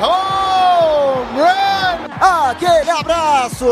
home run! Aquele abraço.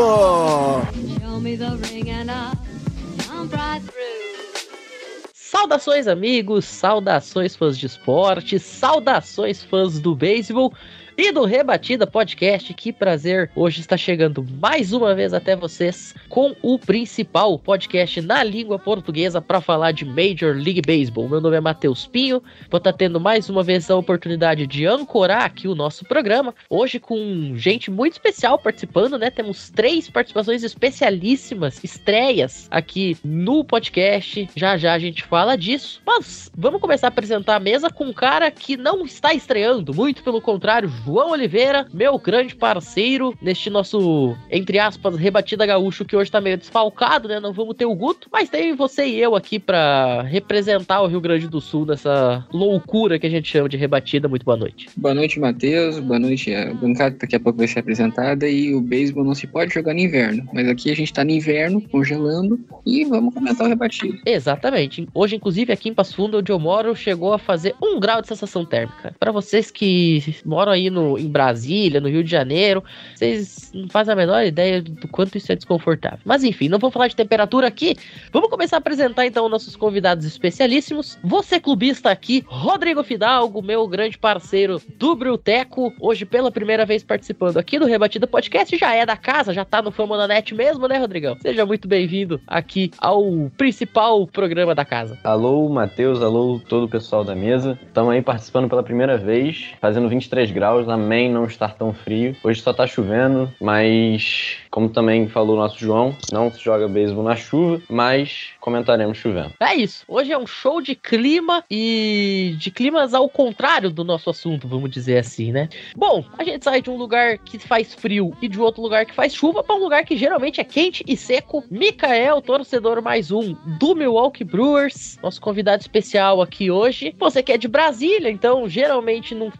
Saudações, amigos, saudações fãs de esporte, saudações fãs do beisebol e Rebatida Podcast. Que prazer! Hoje está chegando mais uma vez até vocês com o principal podcast na língua portuguesa para falar de Major League Baseball. Meu nome é Matheus Pinho, vou estar tendo mais uma vez a oportunidade de ancorar aqui o nosso programa. Hoje com gente muito especial participando, né? Temos três participações especialíssimas, estreias aqui no podcast. Já já a gente fala disso. Mas vamos começar a apresentar a mesa com um cara que não está estreando, muito pelo contrário, João Oliveira, meu grande parceiro neste nosso, entre aspas, rebatida gaúcho que hoje tá meio desfalcado, né? Não vamos ter o Guto, mas tem você e eu aqui para representar o Rio Grande do Sul nessa loucura que a gente chama de rebatida. Muito boa noite. Boa noite, Matheus. Boa noite. A bancada daqui a pouco vai ser apresentada e o beisebol não se pode jogar no inverno. Mas aqui a gente tá no inverno, congelando, e vamos comentar o rebatido. Exatamente. Hoje, inclusive, aqui em Passo Fundo, onde eu moro, chegou a fazer um grau de sensação térmica. Para vocês que moram aí no, em Brasília, no Rio de Janeiro, vocês não fazem a menor ideia do quanto isso é desconfortável. Mas enfim, não vou falar de temperatura aqui. Vamos começar a apresentar então nossos convidados especialíssimos. Você clubista aqui, Rodrigo Fidalgo, meu grande parceiro do Brilteco, hoje pela primeira vez participando aqui do Rebatida Podcast, já é da casa, já tá no Famonanet mesmo, né, Rodrigão? Seja muito bem-vindo aqui ao principal programa da casa. Alô, Matheus, alô, todo o pessoal da mesa. Estamos aí participando pela primeira vez, fazendo 23 graus, amém não estar tão frio. Hoje só tá chovendo, mas como também falou o nosso João, não se joga beisebol na chuva, mas comentaremos chovendo. É isso. Hoje é um show de clima e de climas ao contrário do nosso assunto, vamos dizer assim, né? Bom, a gente sai de um lugar que faz frio e de outro lugar que faz chuva para um lugar que geralmente é quente e seco. Mikael, torcedor mais um do Milwaukee Brewers, nosso convidado especial aqui hoje. Você que é de Brasília, então geralmente não,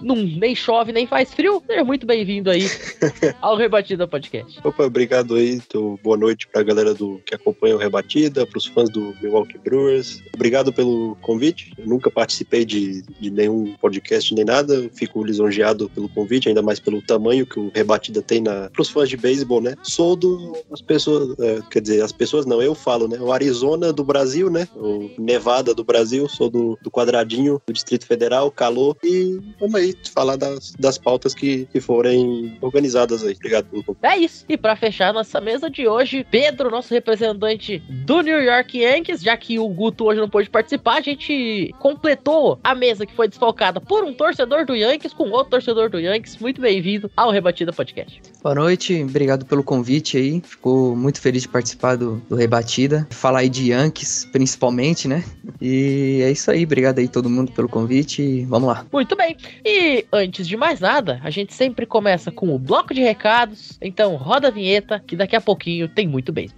não nem chove nem faz frio. Seja muito bem-vindo aí ao Rebatida Podcast. Opa, obrigado aí. Então, boa noite pra galera do que acompanha o Rebatida, pros fãs do Milwaukee Brewers. Obrigado pelo convite. Eu nunca participei de, de nenhum podcast nem nada. Fico lisonjeado pelo convite, ainda mais pelo tamanho que o Rebatida tem na, pros fãs de beisebol, né? Sou do. As pessoas. é, quer dizer, as pessoas não, eu falo, né? O Arizona do Brasil, né? O Nevada do Brasil. Sou do, do quadradinho do Distrito Federal, calor. E vamos aí falar das, das pautas que, que forem organizadas aí. Obrigado. É isso. E pra fechar nossa mesa de hoje, Pedro, nosso representante do New York Yankees, já que o Guto hoje não pôde participar, a gente completou a mesa que foi desfalcada por um torcedor do Yankees com outro torcedor do Yankees. Muito bem-vindo ao Rebatida Podcast. Boa noite, obrigado pelo convite aí. Ficou muito feliz de participar do, do Rebatida. Falar aí de Yankees, principalmente, né? E é isso aí, obrigado aí todo mundo pelo convite e vamos lá. Muito bem. E antes de mais nada, a gente sempre começa com o bloco de recados. Então roda a vinheta que daqui a pouquinho tem muito bem.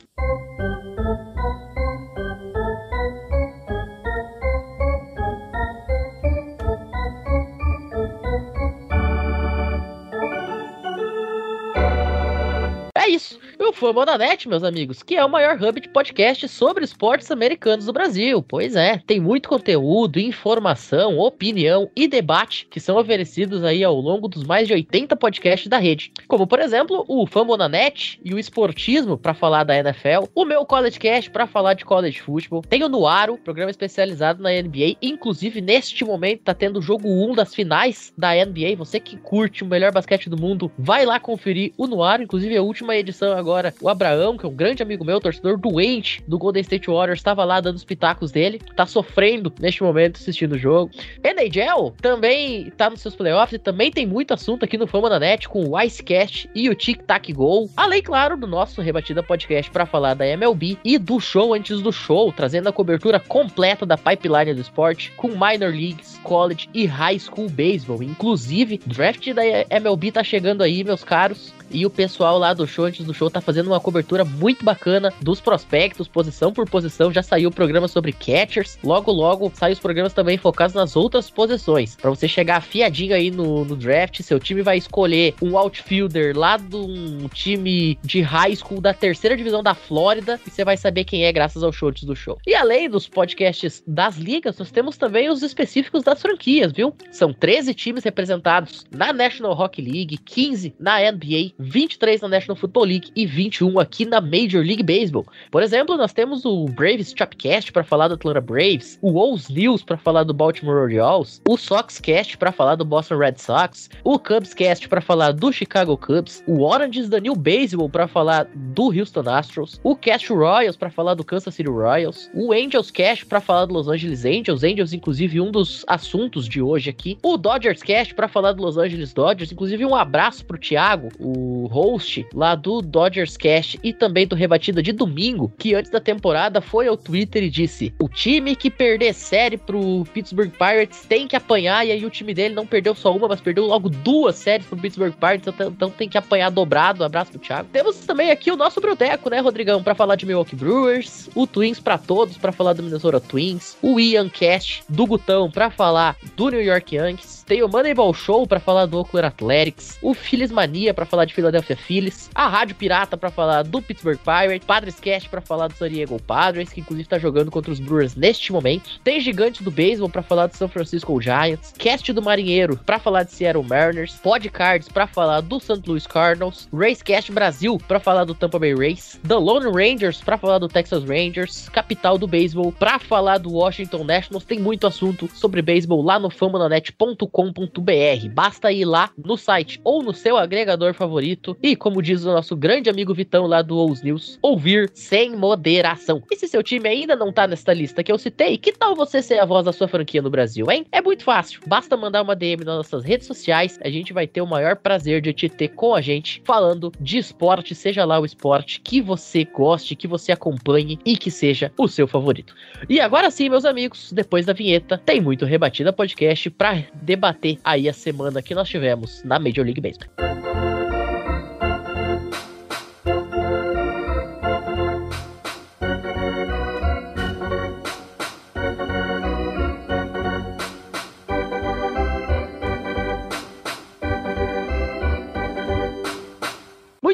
É isso. O Famonanet, meus amigos, que é o maior hub de podcast sobre esportes americanos do Brasil. Pois é, tem muito conteúdo, informação, opinião e debate que são oferecidos aí ao longo dos mais de 80 podcasts da rede. Como, por exemplo, o Famonanet e o Esportismo para falar da NFL, o meu College Cast para falar de college football, tem o Nuaro, programa especializado na NBA, inclusive neste momento tá tendo o jogo 1 das finais da NBA. Você que curte o melhor basquete do mundo, vai lá conferir o Nuaro, inclusive a última edição agora agora, o Abraão, que é um grande amigo meu, torcedor doente do Golden State Warriors, estava lá dando os pitacos dele, tá sofrendo neste momento assistindo o jogo. NHL também tá nos seus playoffs e também tem muito assunto aqui no Fama da Net com o Icecast e o Tic Tac Go. Além, claro, do nosso Rebatida Podcast para falar da MLB e do show antes do show, trazendo a cobertura completa da pipeline do esporte com minor leagues, college e high school baseball. Inclusive, draft da MLB tá chegando aí, meus caros. E o pessoal lá do show, antes do show, tá fazendo uma cobertura muito bacana dos prospectos, posição por posição. Já saiu o programa sobre catchers. Logo, logo, sai os programas também focados nas outras posições. para você chegar afiadinho aí no, no, draft, seu time vai escolher um outfielder lá de um time de high school da terceira divisão da Flórida. E você vai saber quem é graças ao show antes do show. E além dos podcasts das ligas, nós temos também os específicos das franquias, viu? São 13 times representados na National Hockey League, 15 na NBA, 23 na National Football League e 21 aqui na Major League Baseball. Por exemplo, nós temos o Braves Chopcast para falar do Atlanta Braves, o O's News para falar do Baltimore Orioles, o Soxcast para falar do Boston Red Sox, o Cubscast para falar do Chicago Cubs, o Oranges da New Baseball para falar do Houston Astros, o Cast Royals para falar do Kansas City Royals, o Angels Cast para falar do Los Angeles Angels, Angels inclusive um dos assuntos de hoje aqui, o Dodgers Cast para falar do Los Angeles Dodgers, inclusive um abraço pro Thiago, o host lá do Dodgers Cast e também do Rebatida de domingo, que antes da temporada foi ao Twitter e disse: o time que perder série pro Pittsburgh Pirates tem que apanhar, e aí o time dele não perdeu só uma, mas perdeu logo duas séries pro Pittsburgh Pirates, então, então tem que apanhar dobrado. Um abraço pro Thiago. Temos também aqui o nosso Broteco, né, Rodrigão, para falar de Milwaukee Brewers, o Twins para todos, para falar do Minnesota Twins, o Ian Cast do Gutão para falar do New York Yankees, tem o Moneyball Show para falar do Oakland Athletics, o Phillies Mania para falar de Philadelphia Phillies, a Rádio Pirata para falar do Pittsburgh Pirates, Padres Cast para falar do San Diego Padres, que inclusive tá jogando contra os Brewers neste momento. Tem Gigante do Beisebol para falar do São Francisco Giants, Cast do Marinheiro para falar de Seattle Mariners, Podcards para falar do St. Louis Cardinals, Racecast Brasil para falar do Tampa Bay Rays, The Lone Rangers para falar do Texas Rangers, Capital do Beisebol para falar do Washington Nationals. Tem muito assunto sobre beisebol lá no famananet.com.br. Basta ir lá no site ou no seu agregador favorito e, como diz o nosso grande amigo Vitão lá do Ous News, ouvir sem moderação. E se seu time ainda não tá nesta lista que eu citei, que tal você ser a voz da sua franquia no Brasil, hein? É muito fácil. Basta mandar uma DM nas nossas redes sociais, a gente vai ter o maior prazer de te ter com a gente falando de esporte, seja lá o esporte que você goste, que você acompanhe e que seja o seu favorito. E agora sim, meus amigos, depois da vinheta, tem muito Rebatida Podcast para debater aí a semana que nós tivemos na Major League Baseball.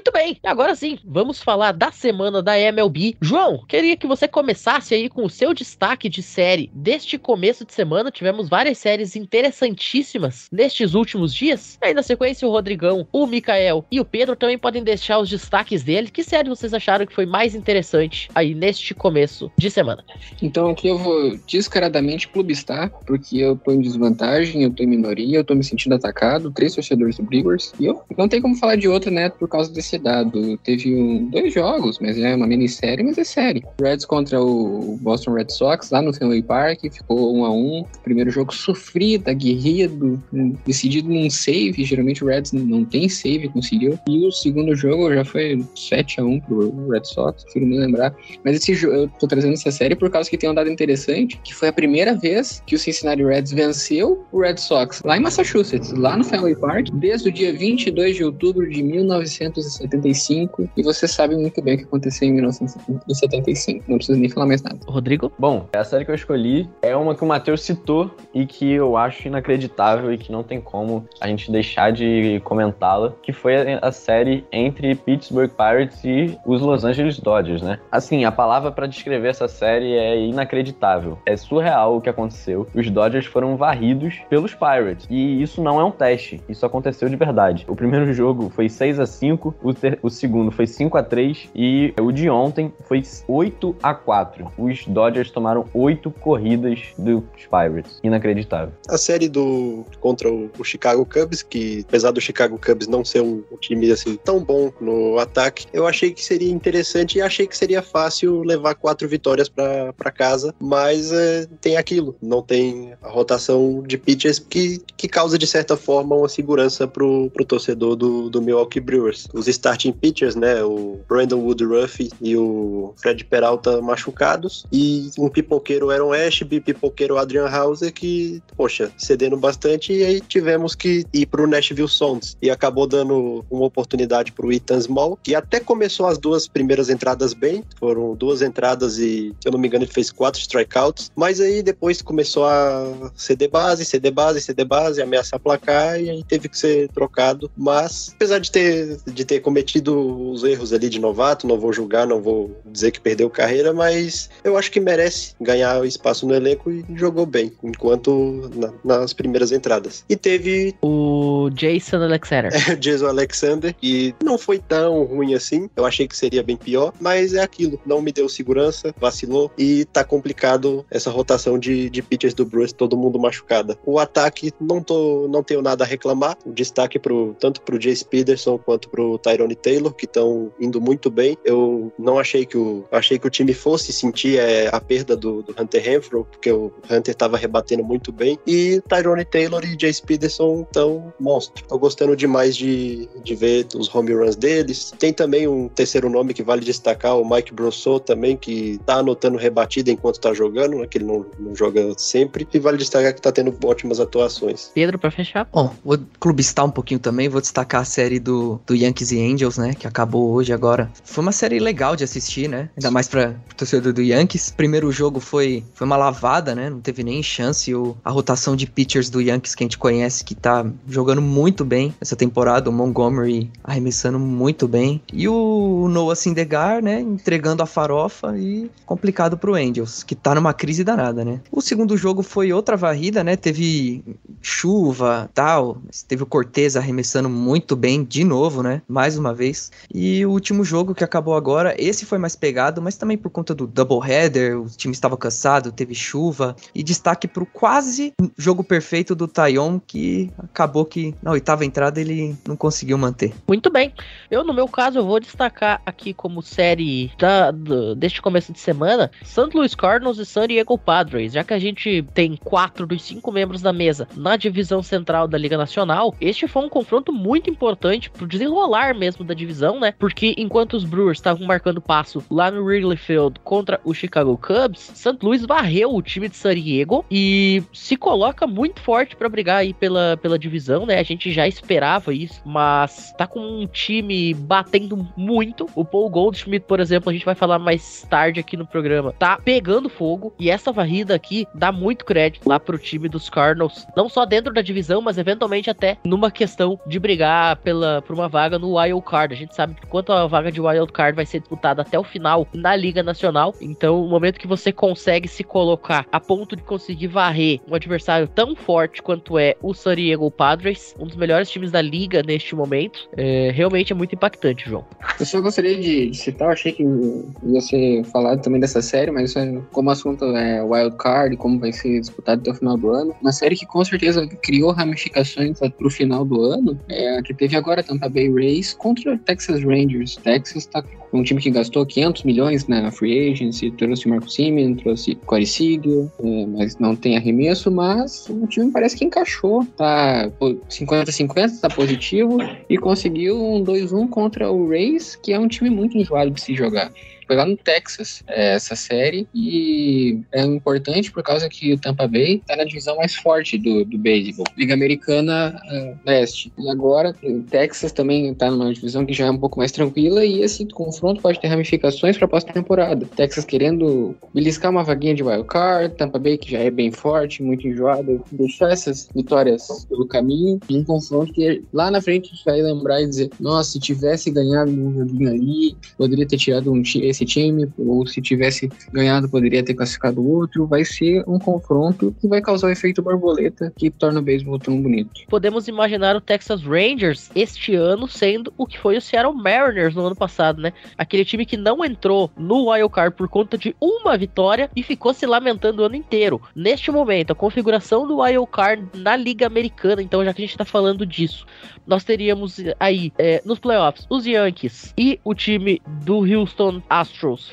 Muito bem, agora sim, vamos falar da semana da MLB. João, queria que você começasse aí com o seu destaque de série deste começo de semana. Tivemos várias séries interessantíssimas nestes últimos dias. Aí na sequência, o Rodrigão, o Mikael e o Pedro também podem deixar os destaques deles. Que série vocês acharam que foi mais interessante aí neste começo de semana? Então aqui eu vou descaradamente clubistar, porque eu tô em desvantagem, eu tô em minoria, eu tô me sentindo atacado, três torcedores do Brewers, e eu não tem como falar de outra, né, por causa desse dado. Teve um, dois jogos, mas é uma minissérie, mas é série. Reds contra o Boston Red Sox, lá no Fenway Park, ficou um a um. Primeiro jogo sofrido, aguerrido, decidido num save. Geralmente o Reds não tem save, conseguiu. E o segundo jogo já foi 7 a 1 pro Red Sox, prefiro me lembrar. Mas esse eu tô trazendo essa série por causa que tem um dado interessante, que foi a primeira vez que o Cincinnati Reds venceu o Red Sox lá em Massachusetts, lá no Fenway Park, desde o dia 22 de outubro de 1900 1975, e você sabe muito bem o que aconteceu em 1975. Não preciso nem falar mais nada. Rodrigo? Bom, a série que eu escolhi é uma que o Matheus citou e que eu acho inacreditável e que não tem como a gente deixar de comentá-la, que foi a série entre Pittsburgh Pirates e os Los Angeles Dodgers, né? Assim, a palavra para descrever essa série é inacreditável. É surreal o que aconteceu. Os Dodgers foram varridos pelos Pirates. E isso não é um teste. Isso aconteceu de verdade. O primeiro jogo foi 6 a 5 o ter- o segundo foi 5 a 3 e o de ontem foi 8 a 4 Os Dodgers tomaram 8 corridas dos Pirates. Inacreditável. A série do contra o, o Chicago Cubs, que apesar do Chicago Cubs não ser um, um time assim tão bom no ataque, eu achei que seria interessante e achei que seria fácil levar quatro vitórias para casa, mas é, tem aquilo, não tem a rotação de pitchers que, que causa de certa forma uma segurança pro, pro torcedor do, do Milwaukee Brewers. Os starting pitchers, né, o Brandon Woodruff e o Fred Peralta machucados. E um pipoqueiro Aaron Ashby, pipoqueiro Adrian Hauser que, poxa, cedendo bastante. E aí tivemos que ir pro Nashville Sounds. E acabou dando uma oportunidade pro Ethan Small, que até começou as duas primeiras entradas bem, foram duas entradas e, se eu não me engano, ele fez quatro strikeouts, mas aí depois começou a ceder base, ceder base, ceder base, ameaçar placar. E aí teve que ser trocado, mas apesar de ter, de ter cometido os erros ali de novato, não vou julgar, não vou dizer que perdeu carreira, mas eu acho que merece ganhar espaço no elenco e jogou bem, enquanto na- nas primeiras entradas. E teve O Jason Alexander. Jason Alexander, e não foi tão ruim assim. Eu achei que seria bem pior, mas é aquilo. Não me deu segurança, vacilou e tá complicado essa rotação de, de pitchers do Brewers, todo mundo machucada. O ataque, não, tô, não tenho nada a reclamar. O destaque pro, tanto pro Jace Peterson quanto pro Tyrone Taylor, que estão indo muito bem. Eu não achei que o, achei que o time fosse sentir é, a perda do, do Hunter Renfro, porque o Hunter tava rebatendo muito bem. E Tyrone Taylor e Jace Peterson estão monstro. Tô gostando demais de, de ver os home runs deles. Tem também um terceiro nome que vale destacar, o Mike Brossot também, que tá anotando rebatida enquanto tá jogando, né, que ele não, não joga sempre. E vale destacar que tá tendo ótimas atuações. Pedro, pra fechar. Bom, vou clubistar um pouquinho também, vou destacar a série do, do Yankees e Angels, né, que acabou hoje agora. Foi uma série legal de assistir, né, ainda mais pra torcedor do Yankees. Primeiro jogo foi, foi uma lavada, né, não teve nem chance. O, a rotação de pitchers do Yankees que a gente conhece, que tá jogando muito bem essa temporada, o Montgomery arremessando muito bem. E o Noah Syndergaard, né, entregando a farofa e complicado pro Angels, que tá numa crise danada, né. O segundo jogo foi outra varrida, né, teve chuva, tal. Teve o Cortez arremessando muito bem de novo, né? Mais uma vez. E o último jogo que acabou agora, esse foi mais pegado, mas também por conta do doubleheader, o time estava cansado, teve chuva. E destaque pro quase jogo perfeito do Tayon, que acabou que na oitava entrada ele não conseguiu manter. Muito bem. Eu, no meu caso, eu vou destacar aqui como série da, do- deste começo de semana St. Louis Cardinals e San Diego Padres. Já que a gente tem quatro dos cinco membros da mesa na divisão central da Liga Nacional, este foi um confronto muito importante pro desenrolar mesmo da divisão, né? Porque enquanto os Brewers estavam marcando passo lá no Wrigley Field contra o Chicago Cubs, St. Louis varreu o time de San Diego e se coloca muito forte pra brigar aí pela, pela divisão, né? A gente já esperava isso, mas tá com um time batendo muito. O Paul Goldschmidt, por exemplo, a gente vai falar mais tarde aqui no programa, tá pegando fogo e essa varrida aqui dá muito crédito lá pro time dos Cardinals, não só dentro da divisão, mas eventualmente até numa questão de brigar pela, por uma vaga no Wild Card. A gente sabe que quanto a vaga de Wild Card vai ser disputada até o final na Liga Nacional, então o momento que você consegue se colocar a ponto de conseguir varrer um adversário tão forte quanto é o San Diego Padres, um dos melhores times da liga neste momento, é, realmente é muito impactante, João. Eu só gostaria de citar, achei que ia ser falado também dessa série, mas é- como o assunto é wild card, como vai ser disputado até o final do ano, uma série que com certeza criou ramificações pro final do ano, é que teve agora Tampa Bay Rays contra o Texas Rangers. Texas tá com um time que gastou 500 milhões na free agency, trouxe o Marco Simeon, trouxe Corey Seager, é, mas não tem arremesso, mas o time parece que encaixou, tá pô, 50-50, tá positivo, e conseguiu um 2-1 contra o Rays, que é um time muito enjoado de se jogar. Foi lá no Texas é, essa série e é importante por causa que o Tampa Bay tá na divisão mais forte do, do beisebol, Liga Americana é, Leste. E agora o Texas também tá numa divisão que já é um pouco mais tranquila e esse confronto pode ter ramificações para a pós-temporada. Texas querendo beliscar uma vaguinha de wild card, Tampa Bay que já é bem forte, muito enjoado, deixar essas vitórias pelo caminho e um confronto que lá na frente a gente vai lembrar e dizer, nossa, se tivesse ganhado um joguinho ali, poderia ter tirado um ti- esse time, ou se tivesse ganhado, poderia ter classificado outro. Vai ser um confronto que vai causar o efeito borboleta que torna o beisebol tão bonito. Podemos imaginar o Texas Rangers este ano sendo o que foi o Seattle Mariners no ano passado, né? Aquele time que não entrou no Wild Card por conta de uma vitória e ficou se lamentando o ano inteiro. Neste momento, a configuração do Wild Card na Liga Americana, então já que a gente tá falando disso, nós teríamos aí é, nos playoffs os Yankees e o time do Houston Astros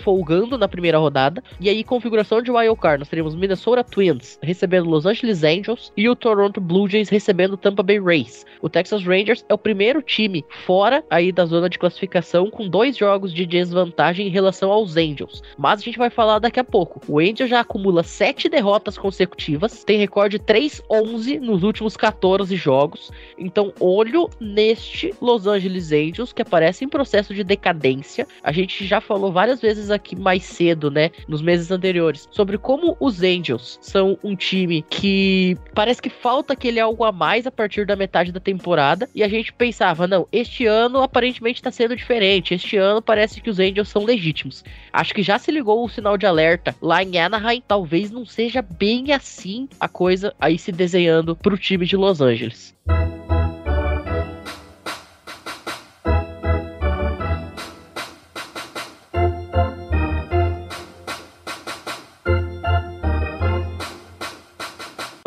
folgando na primeira rodada. E aí, configuração de Wild Card, nós teríamos Minnesota Twins recebendo Los Angeles Angels e o Toronto Blue Jays recebendo Tampa Bay Rays. O Texas Rangers é o primeiro time fora aí da zona de classificação com dois jogos de desvantagem em relação aos Angels. Mas a gente vai falar daqui a pouco. O Angels já acumula sete derrotas consecutivas, tem recorde 3-11 nos últimos 14 jogos. Então, olho neste Los Angeles Angels que aparece em processo de decadência. A gente já falou várias vezes aqui mais cedo, né, nos meses anteriores, sobre como os Angels são um time que parece que falta aquele algo a mais a partir da metade da temporada. E a gente pensava, não, este ano aparentemente está sendo diferente. Este ano parece que os Angels são legítimos. Acho que já se ligou o sinal de alerta lá em Anaheim. Talvez não seja bem assim a coisa aí se desenhando para o time de Los Angeles.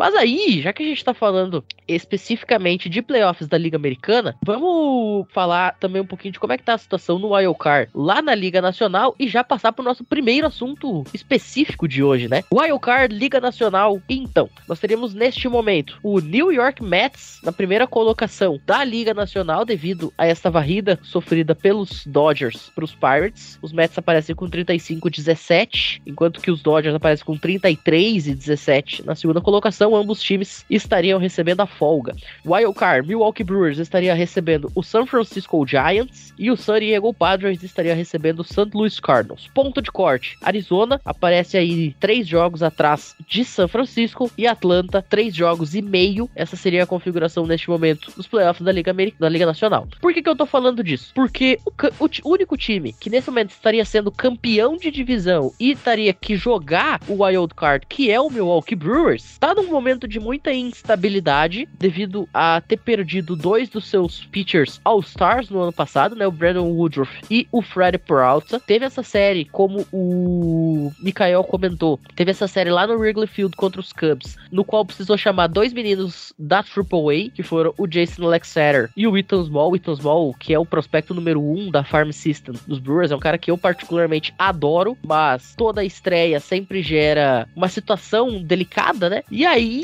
Mas aí, já que a gente tá falando especificamente de playoffs da Liga Americana, vamos falar também um pouquinho de como é que tá a situação no Wild Card lá na Liga Nacional e já passar pro nosso primeiro assunto específico de hoje, né? Wild Card, Liga Nacional. Então, nós teríamos neste momento o New York Mets na primeira colocação da Liga Nacional devido a esta varrida sofrida pelos Dodgers para os Pirates. Os Mets aparecem com 35 17, enquanto que os Dodgers aparecem com 33 e 17 na segunda colocação ambos times estariam recebendo a folga. Wild Card, Milwaukee Brewers estaria recebendo o San Francisco Giants e o San Diego Padres estaria recebendo o St. Louis Cardinals. Ponto de corte: Arizona aparece aí três jogos atrás de São Francisco e Atlanta três jogos e meio. Essa seria a configuração neste momento dos playoffs da Liga, da Liga Nacional. Por que, que eu tô falando disso? Porque o, o único time que nesse momento estaria sendo campeão de divisão e estaria que jogar o Wild Card, que é o Milwaukee Brewers, está num momento de muita instabilidade devido a ter perdido dois dos seus pitchers All-Stars no ano passado, né? O Brandon Woodruff e o Fred Peralta. Teve essa série, como o Mikael comentou, teve essa série lá no Wrigley Field contra os Cubs, no qual precisou chamar dois meninos da AAA, que foram o Jason Alexander e o Ethan Small. O Ethan Small, que é o prospecto número um da Farm System dos Brewers, é um cara que eu particularmente adoro, mas toda estreia sempre gera uma situação delicada, né? E aí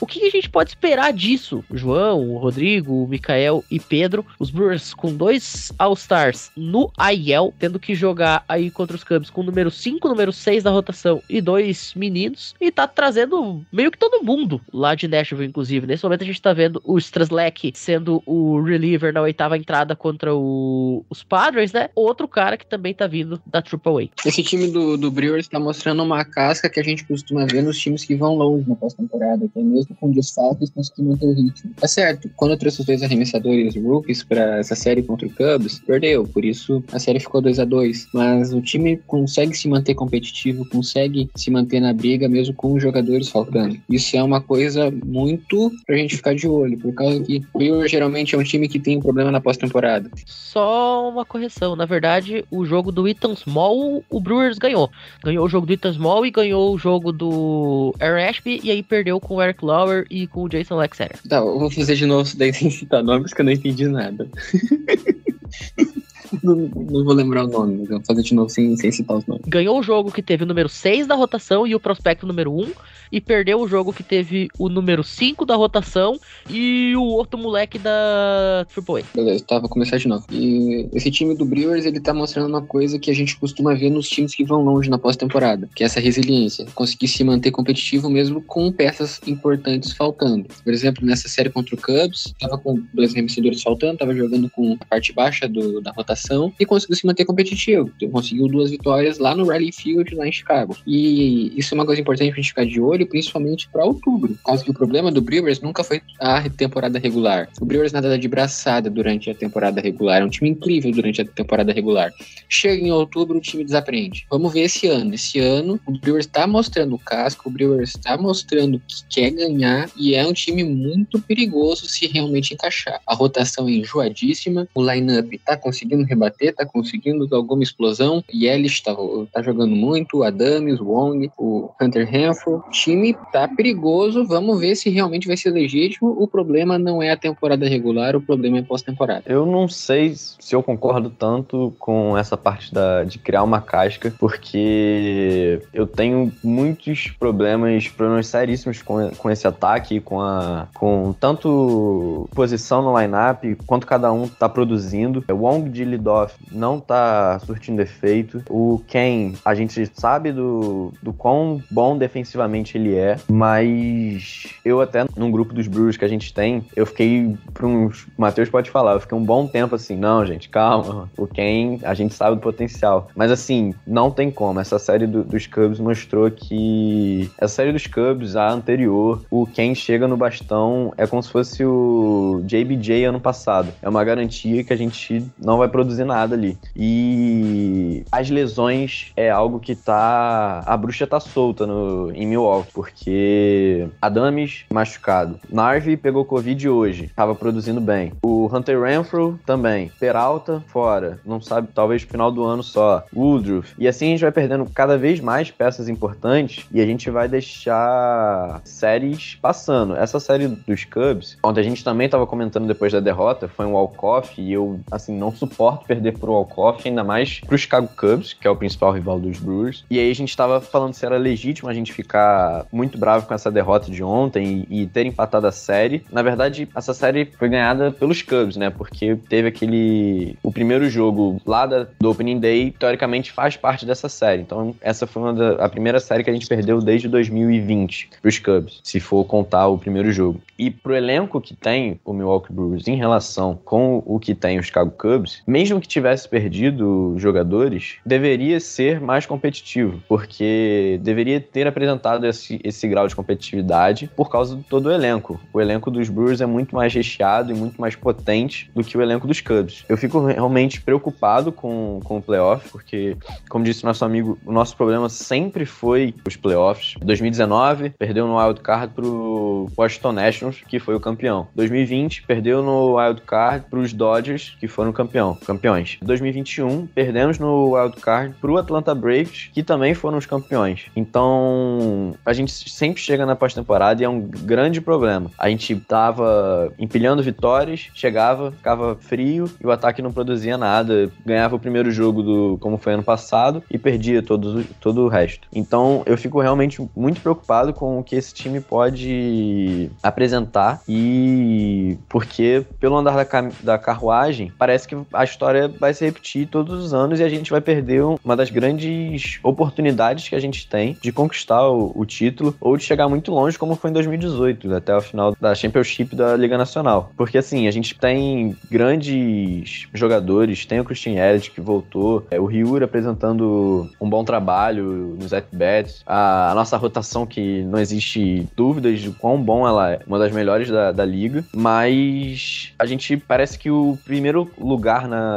o que a gente pode esperar disso? João, o Rodrigo, o Mikael e Pedro, os Brewers com dois All-Stars no IL, tendo que jogar aí contra os Cubs com o número 5, número 6 da rotação e dois meninos, e tá trazendo meio que todo mundo lá de Nashville, inclusive. Nesse momento a gente tá vendo o Strasleck sendo o reliever na oitava entrada contra o, os Padres, né? Outro cara que também tá vindo da Triple A. Esse time do, do Brewers tá mostrando uma casca que a gente costuma ver nos times que vão longe na pós-temporada temporada, que é mesmo com desfalques conseguir manter o ritmo. Tá certo, quando eu trouxe os dois arremessadores rookies para essa série contra o Cubs, perdeu, por isso a série ficou 2 a 2 mas o time consegue se manter competitivo, consegue se manter na briga mesmo com os jogadores faltando. Isso é uma coisa muito pra gente ficar de olho, por causa que o Rio geralmente é um time que tem um problema na pós-temporada. Só uma correção, na verdade, o jogo do Ethan Small, o Brewers ganhou. Ganhou o jogo do Ethan Small e ganhou o jogo do Aaron Ashby e aí perdeu com o Eric Lauer e com o Jason Alexander. Tá, eu vou fazer de novo daí sem citar nomes, que eu não entendi nada. Não, não, vou lembrar o nome, mas eu vou fazer de novo sem, sem citar os nomes. Ganhou o jogo que teve o número 6 da rotação e o prospecto número 1, e perdeu o jogo que teve o número 5 da rotação e o outro moleque da AAA. Beleza, tá, vou começar de novo. E esse time do Brewers, ele tá mostrando uma coisa que a gente costuma ver nos times que vão longe na pós-temporada, que é essa resiliência, conseguir se manter competitivo mesmo com peças importantes faltando. Por exemplo, nessa série contra o Cubs, tava com dois arremessadores faltando, tava jogando com a parte baixa do, da rotação rotação e conseguiu se manter competitivo. Então, conseguiu duas vitórias lá no Rally Field, lá em Chicago. E isso é uma coisa importante pra gente ficar de olho, principalmente para outubro. Que o problema do Brewers nunca foi a temporada regular. O Brewers nada de braçada durante a temporada regular. É um time incrível durante a temporada regular. Chega em outubro, o time desaprende. Vamos ver esse ano. Esse ano, o Brewers está mostrando o casco, o Brewers está mostrando que quer ganhar e é um time muito perigoso se realmente encaixar. A rotação é enjoadíssima, o lineup tá conseguindo rebater, tá conseguindo alguma explosão. Yelich tá, tá jogando muito, o Wong, o Hunter Renfro. O time tá perigoso, vamos ver se realmente vai ser legítimo. O problema não é a temporada regular, o problema é pós-temporada. Eu não sei se eu concordo tanto com essa parte da, de criar uma casca, porque eu tenho muitos problemas, problemas seríssimos com, com esse ataque, com, a, com tanto posição no lineup, quanto cada um tá produzindo. O Wong de Lidoff não tá surtindo efeito. O Ken, a gente sabe do, do quão bom defensivamente ele é, mas eu até num grupo dos Brewers que a gente tem, eu fiquei para uns. Matheus pode falar, eu fiquei um bom tempo assim, não, gente, calma. O Ken, a gente sabe do potencial. Mas assim, não tem como. Essa série do, dos Cubs mostrou que. Essa série dos Cubs, a anterior, o Ken chega no bastão, é como se fosse o JBJ ano passado. É uma garantia que a gente não vai produzir nada ali. E as lesões é algo que tá. A bruxa tá solta no, em Milwaukee, porque Adames machucado. Narvi pegou Covid hoje, tava produzindo bem. O Hunter Renfro também. Peralta fora, não sabe, talvez final do ano só. Woodruff. E assim a gente vai perdendo cada vez mais peças importantes e a gente vai deixar séries passando. Essa série dos Cubs, onde a gente também tava comentando depois da derrota, foi um walk-off e eu, assim, não suporto perder pro walk-off, ainda mais pro Chicago Cubs, que é o principal rival dos Brewers. E aí a gente tava falando se era legítimo a gente ficar muito bravo com essa derrota de ontem e, e ter empatado a série. Na verdade, essa série foi ganhada pelos Cubs, né? Porque teve aquele. O primeiro jogo lá da, do Opening Day, teoricamente, faz parte dessa série. Então, essa foi uma da, a primeira série que a gente perdeu desde 2020 pros Cubs, se for contar o primeiro jogo. E pro elenco que tem o Milwaukee Brewers em relação com o que tem o Chicago Cubs, mesmo que tivesse perdido jogadores, deveria ser mais competitivo, porque deveria ter apresentado esse, esse grau de competitividade por causa de todo o elenco. O elenco dos Brewers é muito mais recheado e muito mais potente do que o elenco dos Cubs. Eu fico realmente preocupado com, com o playoff, porque, como disse nosso amigo, o nosso problema sempre foi os playoffs. 2019, perdeu no wild card pro Washington Nationals, que foi o campeão. 2020, perdeu no wild card pros Dodgers, que foram campeão, campeões. 2021, perdemos no wild card pro Atlanta Braves, que também foram os campeões. Então, a gente sempre chega na pós-temporada e é um grande problema. A gente tava empilhando vitórias, chegava, ficava frio e o ataque não produzia nada. Ganhava o primeiro jogo do como foi ano passado e perdia todo, todo o resto. Então, eu fico realmente muito preocupado com o que esse time pode apresentar e porque pelo andar da, da carruagem, parece que a história vai se repetir todos os anos e a gente vai perder uma das grandes oportunidades que a gente tem de conquistar o, o título ou de chegar muito longe, como foi em 2018, até o final da Championship da Liga Nacional. Porque assim, a gente tem grandes jogadores, tem o Christian Elliott que voltou, é, o Ryura apresentando um bom trabalho nos at-bats, a, a, nossa rotação que não existe dúvidas de quão bom ela é, uma das melhores da, da liga, mas a gente parece que o primeiro lugar na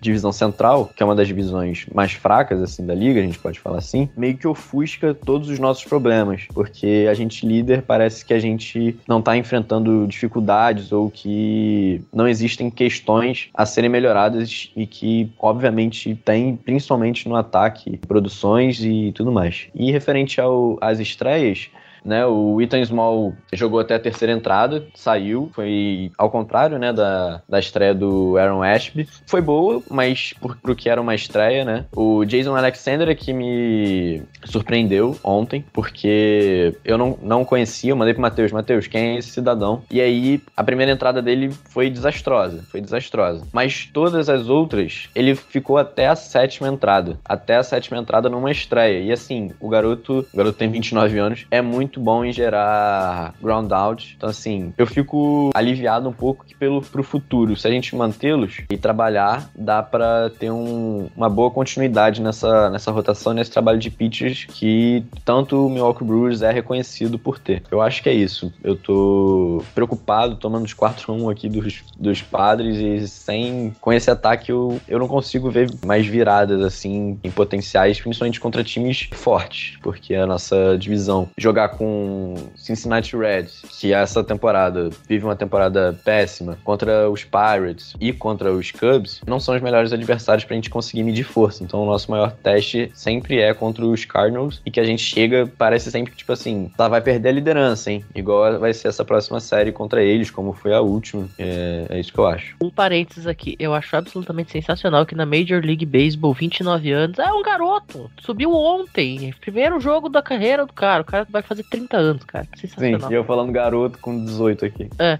divisão central, que é uma das divisões mais fracas assim da liga, a gente pode falar assim, meio que ofusca todos os nossos problemas, porque a gente líder parece que a gente não tá enfrentando dificuldades ou que não existem questões a serem melhoradas e que obviamente tem principalmente no ataque, produções e tudo mais. E referente ao, às estreias, né? O Ethan Small jogou até a terceira entrada, saiu, foi ao contrário, né, da, da estreia do Aaron Ashby. Foi boa, mas por, pro que era uma estreia, né? O Jason Alexander é que me surpreendeu ontem, porque eu não, não conhecia, eu mandei pro Matheus, Matheus, quem é esse cidadão? E aí, a primeira entrada dele foi desastrosa, foi desastrosa. Mas todas as outras, ele ficou até a sétima entrada, até a sétima entrada numa estreia. E assim, o garoto, o garoto tem 29 anos, é muito muito bom em gerar ground out. Então, assim, eu fico aliviado um pouco que pelo pro futuro, se a gente mantê-los e trabalhar, dá para ter um, uma boa continuidade nessa, nessa rotação, nesse trabalho de pitchers que tanto o Milwaukee Brewers é reconhecido por ter. Eu acho que é isso. Eu tô preocupado tomando os 4-1 aqui dos, dos padres e sem com esse ataque eu, eu não consigo ver mais viradas assim em potenciais, principalmente contra times fortes, porque a nossa divisão jogar com Cincinnati Reds, que essa temporada vive uma temporada péssima, contra os Pirates e contra os Cubs, não são os melhores adversários pra gente conseguir medir força. Então o nosso maior teste sempre é contra os Cardinals e que a gente chega, parece sempre que, tipo assim, tá, vai perder a liderança, hein? Igual vai ser essa próxima série contra eles, como foi a última. É, é isso que eu acho. Um parênteses aqui, eu acho absolutamente sensacional que na Major League Baseball, 29 anos, é um garoto. Subiu ontem. Primeiro jogo da carreira do cara. O cara vai fazer 30 anos, cara. Sensacional. Sim, e eu falando garoto com 18 aqui. É.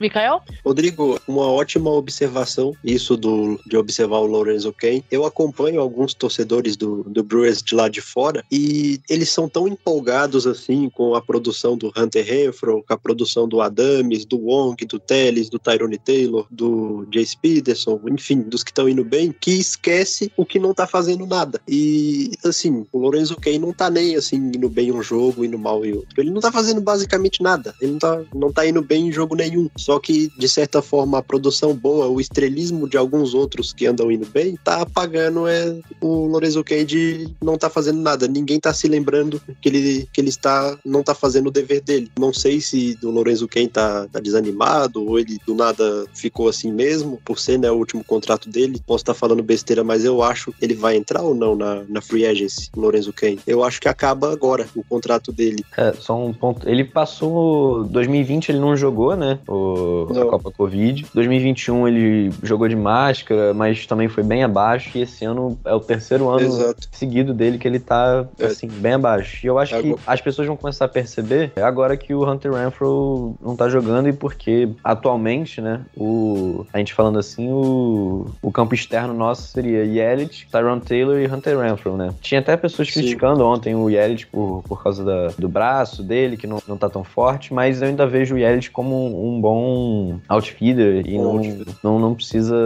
Mikael? Rodrigo, uma ótima observação, isso do, de observar o Lorenzo Kane. Eu acompanho alguns torcedores do, do Brewers de lá de fora e eles são tão empolgados assim com a produção do Hunter Renfro, com a produção do Adames, do Wong, do Teles, do Tyrone Taylor, do Jace Peterson, enfim, dos que estão indo bem, que esquece o que não tá fazendo nada. E assim, o Lorenzo Kane não tá nem assim indo bem um jogo, indo mal Ele não tá fazendo basicamente nada. Ele não tá, não tá indo bem em jogo nenhum. Só que, de certa forma, a produção boa, o estrelismo de alguns outros que andam indo bem, tá apagando é, o Lorenzo de não tá fazendo nada. Ninguém tá se lembrando que ele, que ele está, não tá fazendo o dever dele. Não sei se o Lorenzo Kane tá, tá desanimado ou ele do nada ficou assim mesmo, por ser né, o último contrato dele. Posso estar tá falando besteira, mas eu acho que ele vai entrar ou não na, na Free Agency, Lorenzo Kane. Eu acho que acaba agora o contrato dele. É, só um ponto. Ele passou. 2020 ele não jogou, né? O, a Copa Covid. 2021 ele jogou de máscara, mas também foi bem abaixo. E esse ano é o terceiro ano Exato. seguido dele que ele tá, É. assim, bem abaixo. E eu acho que Agora- as pessoas vão começar a perceber agora que o Hunter Renfro não tá jogando e porque atualmente, né, o, a gente falando assim, o, o campo externo nosso seria Yelich, Tyron Taylor e Hunter Renfro, né? Tinha até pessoas Sim. criticando ontem o Yelich por, por causa da- do braço dele, que não, não tá tão forte, mas eu ainda vejo o Yelich como um, bom outfielder e não, não, não precisa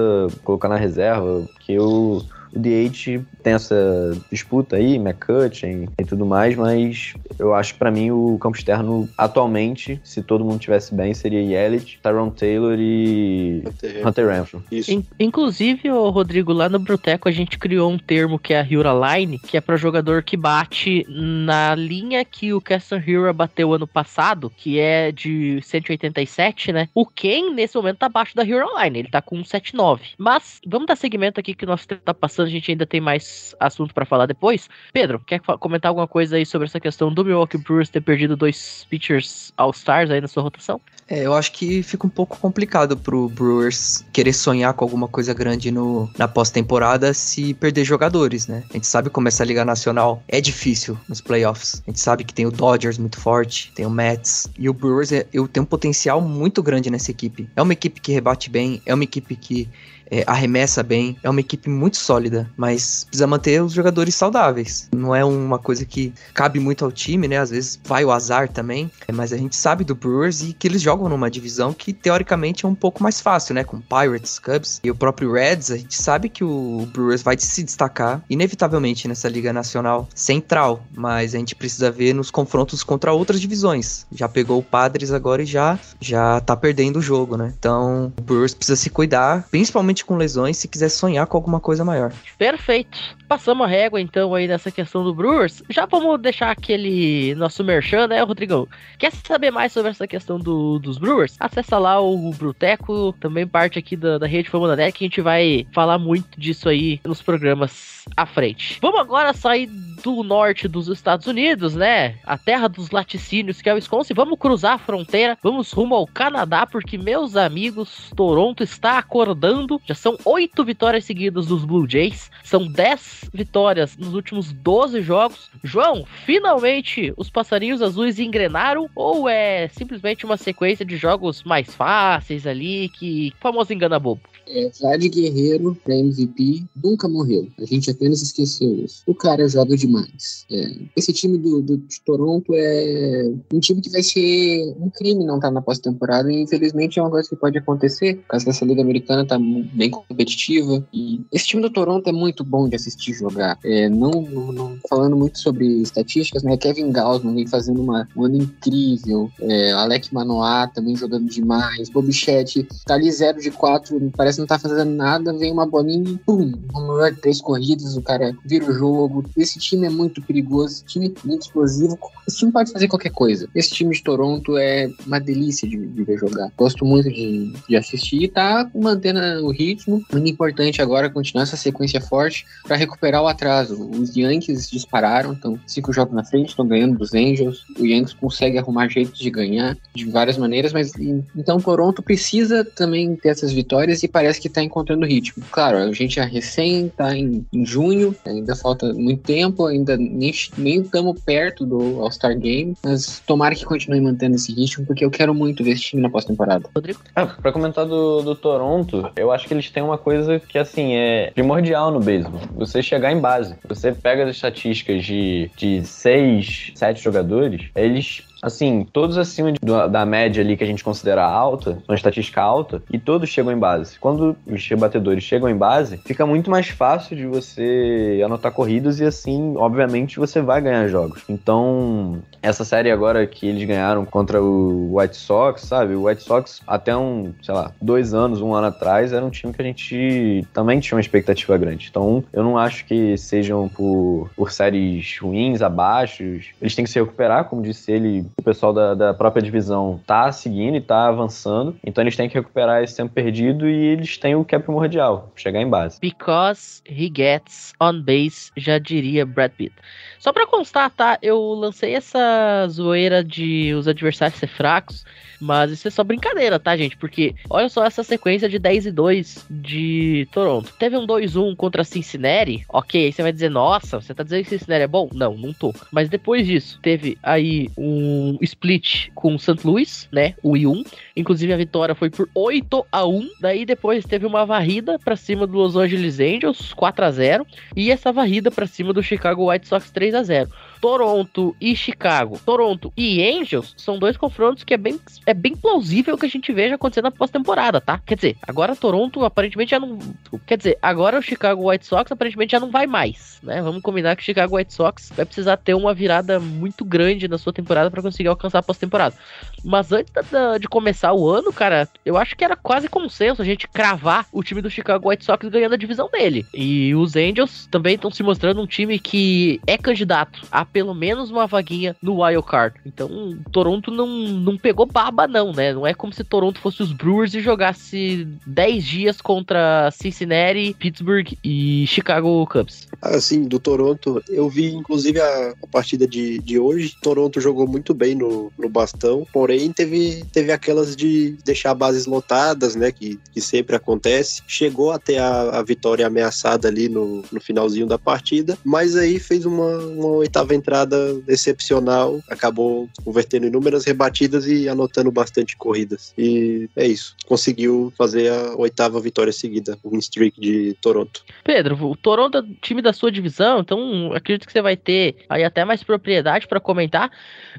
colocar na reserva, porque o, o DH tem essa disputa aí, McCutcheon e tudo mais, mas eu acho que pra mim o campo externo atualmente, se todo mundo tivesse bem, seria Yelich, Tyron Taylor e Hunter Renfro. Isso. In- inclusive, ô, Rodrigo, lá no Bruteco a gente criou um termo que é a Hura Line, que é para jogador que bate na linha que o Caston Hura bateu ano passado, que é de 187, né? O Ken, nesse momento, tá abaixo da Hura Line, ele tá com 179. Mas vamos dar segmento aqui que o nosso tempo tá passando, a gente ainda tem mais assunto pra falar depois. Pedro, quer comentar alguma coisa aí sobre essa questão do Milwaukee Brewers ter perdido dois pitchers All-Stars aí na sua rotação? É, eu acho que fica um pouco complicado pro Brewers querer sonhar com alguma coisa grande no, na pós-temporada se perder jogadores, né? A gente sabe como essa Liga Nacional é difícil nos playoffs. A gente sabe que tem o Dodgers muito forte, tem o Mets. E o Brewers é, eu tenho um potencial muito grande nessa equipe. É uma equipe que rebate bem, é uma equipe que é, arremessa bem, é uma equipe muito sólida, mas precisa manter os jogadores saudáveis. Não é uma coisa que cabe muito ao time, né? Às vezes vai o azar também, é, mas a gente sabe do Brewers e que eles jogam numa divisão que teoricamente é um pouco mais fácil, né? Com Pirates, Cubs e o próprio Reds, a gente sabe que o Brewers vai se destacar inevitavelmente nessa Liga Nacional Central, mas a gente precisa ver nos confrontos contra outras divisões. Já pegou o Padres agora e já já tá perdendo o jogo, né? Então, o Brewers precisa se cuidar, principalmente com lesões, se quiser sonhar com alguma coisa maior. Perfeito. Passamos a régua então aí nessa questão do Brewers. Já vamos deixar aquele nosso merchan, né, Rodrigão? Quer saber mais sobre essa questão do- dos Brewers? Acessa lá o Bruteco, também parte aqui da, da rede Fama da Net, que a gente vai falar muito disso aí nos programas à frente. Vamos agora sair do norte dos Estados Unidos, né? A terra dos laticínios, que é o Wisconsin. Vamos cruzar a fronteira, vamos rumo ao Canadá, porque meus amigos, Toronto está acordando. Já são oito vitórias seguidas dos Blue Jays. São 10 vitórias nos últimos 12 jogos. João, finalmente os passarinhos azuis engrenaram? Ou é simplesmente uma sequência de jogos mais fáceis ali, que famoso engana bobo? É, Vlad Guerreiro pra MVP nunca morreu. A gente apenas esqueceu isso. O cara joga demais. É, esse time do, do, de Toronto é um time que vai ser um crime não estar tá na pós-temporada. E infelizmente é uma coisa que pode acontecer, por causa essa Liga Americana tá bem competitiva. E esse time do Toronto é muito bom de assistir jogar. É, não, não, não, falando muito sobre estatísticas, né? Kevin Gaussman vem fazendo uma, um ano incrível. É, Alec Manoá também jogando demais. Bobichette tá ali 0 de 4, parece não tá fazendo nada. Vem uma bolinha e pum, home três corridas, o cara vira o jogo. Esse time é muito perigoso, esse time é muito explosivo. Esse time pode fazer qualquer coisa. Esse time de Toronto é uma delícia de, de ver jogar. Gosto muito de, de assistir e tá mantendo o ritmo. Muito importante agora continuar essa sequência forte para recuperar o atraso. Os Yankees dispararam, estão cinco jogos na frente, estão ganhando dos Angels. O Yankees consegue arrumar jeitos de ganhar de várias maneiras, mas então Toronto precisa também ter essas vitórias e parece que está encontrando ritmo. Claro, a gente já recém está em, em, junho, ainda falta muito tempo, ainda nem estamos perto do All-Star Game, mas tomara que continue mantendo esse ritmo, porque eu quero muito ver esse time na pós-temporada. Rodrigo? Ah, pra comentar do, do Toronto, eu acho que eles têm uma coisa que, assim, é primordial no beisebol. Você chegar em base. Você pega as estatísticas de, de seis, sete jogadores, eles assim, todos acima de, da média ali que a gente considera alta, uma estatística alta, e todos chegam em base. Quando os rebatedores chegam em base, fica muito mais fácil de você anotar corridas e assim, obviamente, você vai ganhar jogos. Então, essa série agora que eles ganharam contra o White Sox, sabe? O White Sox, até um, sei lá, dois anos, um ano atrás, era um time que a gente também tinha uma expectativa grande. Então, eu não acho que sejam por, por séries ruins, abaixo. Eles têm que se recuperar, como disse ele, o pessoal da, da própria divisão tá seguindo e tá avançando. Então eles têm que recuperar esse tempo perdido e eles têm o que é primordial, chegar em base. Because he gets on base, já diria Brad Pitt. Só para constar, tá? Eu lancei essa zoeira de os adversários ser fracos mas isso é só brincadeira, tá, gente? Porque olha só essa sequência de 10 e 2 de Toronto. Teve um 2-1 contra Cincinnati. Ok, aí você vai dizer, nossa, você tá dizendo que Cincinnati é bom? Não, não tô. Mas depois disso, teve aí um split com o St. Louis, né? O I1. Inclusive a vitória foi por 8 a 1 Daí depois teve uma varrida para cima do Los Angeles Angels, 4 a 0 E essa varrida para cima do Chicago White Sox, 3 a 0 Toronto e Chicago, Toronto e Angels são dois confrontos que é bem, é bem plausível que a gente veja acontecendo na pós-temporada, tá? Quer dizer, agora Toronto aparentemente já não. Quer dizer, agora o Chicago White Sox aparentemente já não vai mais, né? Vamos combinar que o Chicago White Sox vai precisar ter uma virada muito grande na sua temporada para conseguir alcançar a pós-temporada. Mas antes da, de começar o ano, cara, eu acho que era quase consenso a gente cravar o time do Chicago White Sox ganhando a divisão dele. E os Angels também estão se mostrando um time que é candidato a pelo menos uma vaguinha no wild card. Então, Toronto não, não pegou baba não, né? Não é como se Toronto fosse os Brewers e jogasse 10 dias contra Cincinnati, Pittsburgh e Chicago Cubs. Assim, do Toronto, eu vi inclusive a, a partida de, de hoje. Toronto jogou muito bem no, no bastão, porém teve, teve aquelas de deixar bases lotadas, né? Que, que sempre acontece. Chegou até a, a vitória ameaçada ali no, no finalzinho da partida, mas aí fez uma, uma oitava entrada excepcional, acabou convertendo inúmeras rebatidas e anotando bastante corridas. E é isso. Conseguiu fazer a oitava vitória seguida, o win streak de Toronto. Pedro, o Toronto é time da sua divisão, então acredito que você vai ter aí até mais propriedade para comentar.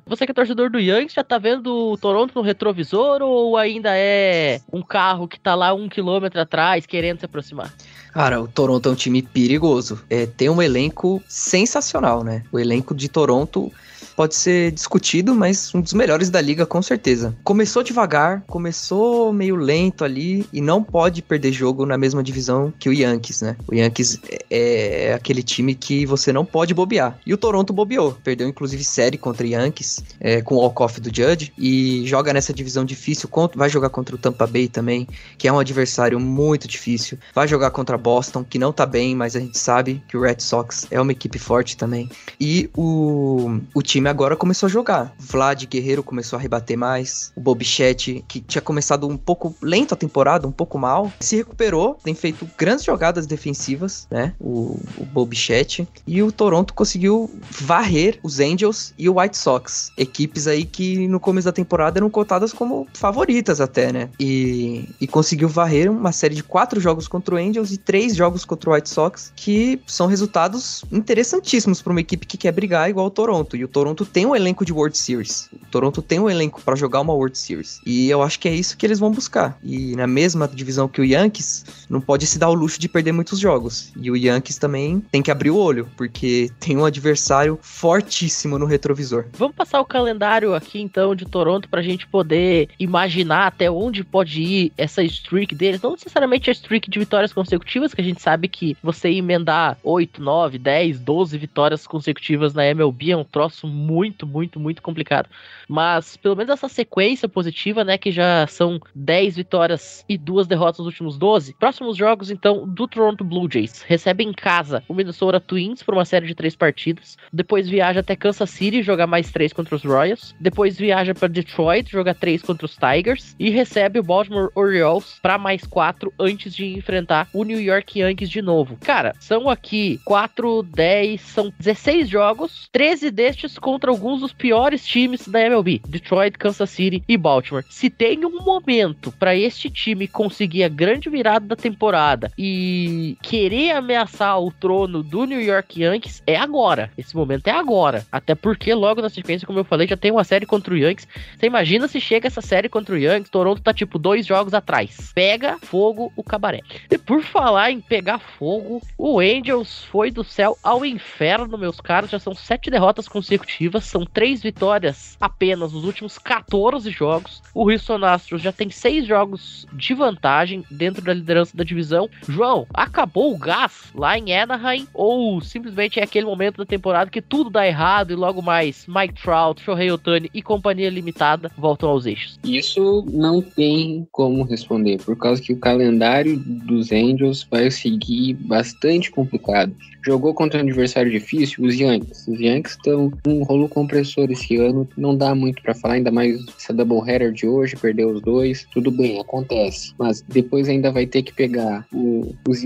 Você que é torcedor do Yankees, já tá vendo o Toronto no retrovisor ou ainda é um carro que tá lá um quilômetro atrás querendo se aproximar? Cara, o Toronto é um time perigoso. É, tem um elenco sensacional, né? O elenco de Toronto pode ser discutido, mas um dos melhores da liga com certeza. Começou devagar, começou meio lento ali e não pode perder jogo na mesma divisão que o Yankees, né? O Yankees é, é aquele time que você não pode bobear. E o Toronto bobeou, perdeu inclusive série contra o Yankees é, com o walk-off do Judge e joga nessa divisão difícil, vai jogar contra o Tampa Bay também, que é um adversário muito difícil. Vai jogar contra Boston, que não tá bem, mas a gente sabe que o Red Sox é uma equipe forte também. E o, o time time agora começou a jogar. Vlad Guerreiro começou a rebater mais. O Bobichete, que tinha começado um pouco lento a temporada, um pouco mal, se recuperou, tem feito grandes jogadas defensivas, né? O, o Bobichete. E o Toronto conseguiu varrer os Angels e o White Sox. Equipes aí que no começo da temporada eram cotadas como favoritas até, né? E, e conseguiu varrer uma série de quatro jogos contra o Angels e três jogos contra o White Sox, que são resultados interessantíssimos para uma equipe que quer brigar igual o Toronto. E o Toronto tem um elenco de World Series. O Toronto tem um elenco para jogar uma World Series. E eu acho que é isso que eles vão buscar. E na mesma divisão que o Yankees, não pode se dar o luxo de perder muitos jogos. E o Yankees também tem que abrir o olho, porque tem um adversário fortíssimo no retrovisor. Vamos passar o calendário aqui então de Toronto pra gente poder imaginar até onde pode ir essa streak deles. Não necessariamente a streak de vitórias consecutivas, que a gente sabe que você emendar 8, 9, 10, 12 vitórias consecutivas na MLB é um troço muito, muito, muito complicado. Mas pelo menos essa sequência positiva, né, que já são 10 vitórias e duas derrotas nos últimos 12. Próximos jogos então do Toronto Blue Jays. Recebe em casa o Minnesota Twins por uma série de três partidas. Depois viaja até Kansas City jogar mais três contra os Royals. Depois viaja para Detroit jogar três contra os Tigers e recebe o Baltimore Orioles para mais quatro antes de enfrentar o New York Yankees de novo. Cara, são aqui 4, 10, são 16 jogos, 13 destes contra alguns dos piores times da MLB: Detroit, Kansas City e Baltimore. Se tem um momento para este time conseguir a grande virada da temporada e querer ameaçar o trono do New York Yankees, é agora. Esse momento é agora. Até porque logo na sequência, como eu falei, já tem uma série contra o Yankees. Você imagina se chega essa série contra o Yankees, Toronto tá tipo dois jogos atrás. Pega fogo o cabaré. E por falar em pegar fogo, o Angels foi do céu ao inferno, meus caros. Já são sete derrotas consecutivas, são três vitórias apenas nos últimos 14 jogos. O Houston Astros já tem seis jogos de vantagem dentro da liderança da divisão. João, acabou o gás lá em Anaheim ou simplesmente é aquele momento da temporada que tudo dá errado e logo mais Mike Trout, Shohei Otani e companhia limitada voltam aos eixos? Isso não tem como responder, por causa que o calendário dos Angels vai seguir bastante complicado. Jogou contra um adversário difícil, os Yankees. Os Yankees estão um rolo compressor esse ano, não dá muito para falar, ainda mais essa doubleheader de hoje, perdeu os dois, tudo bem, acontece. Mas depois ainda vai ter que pegar o, os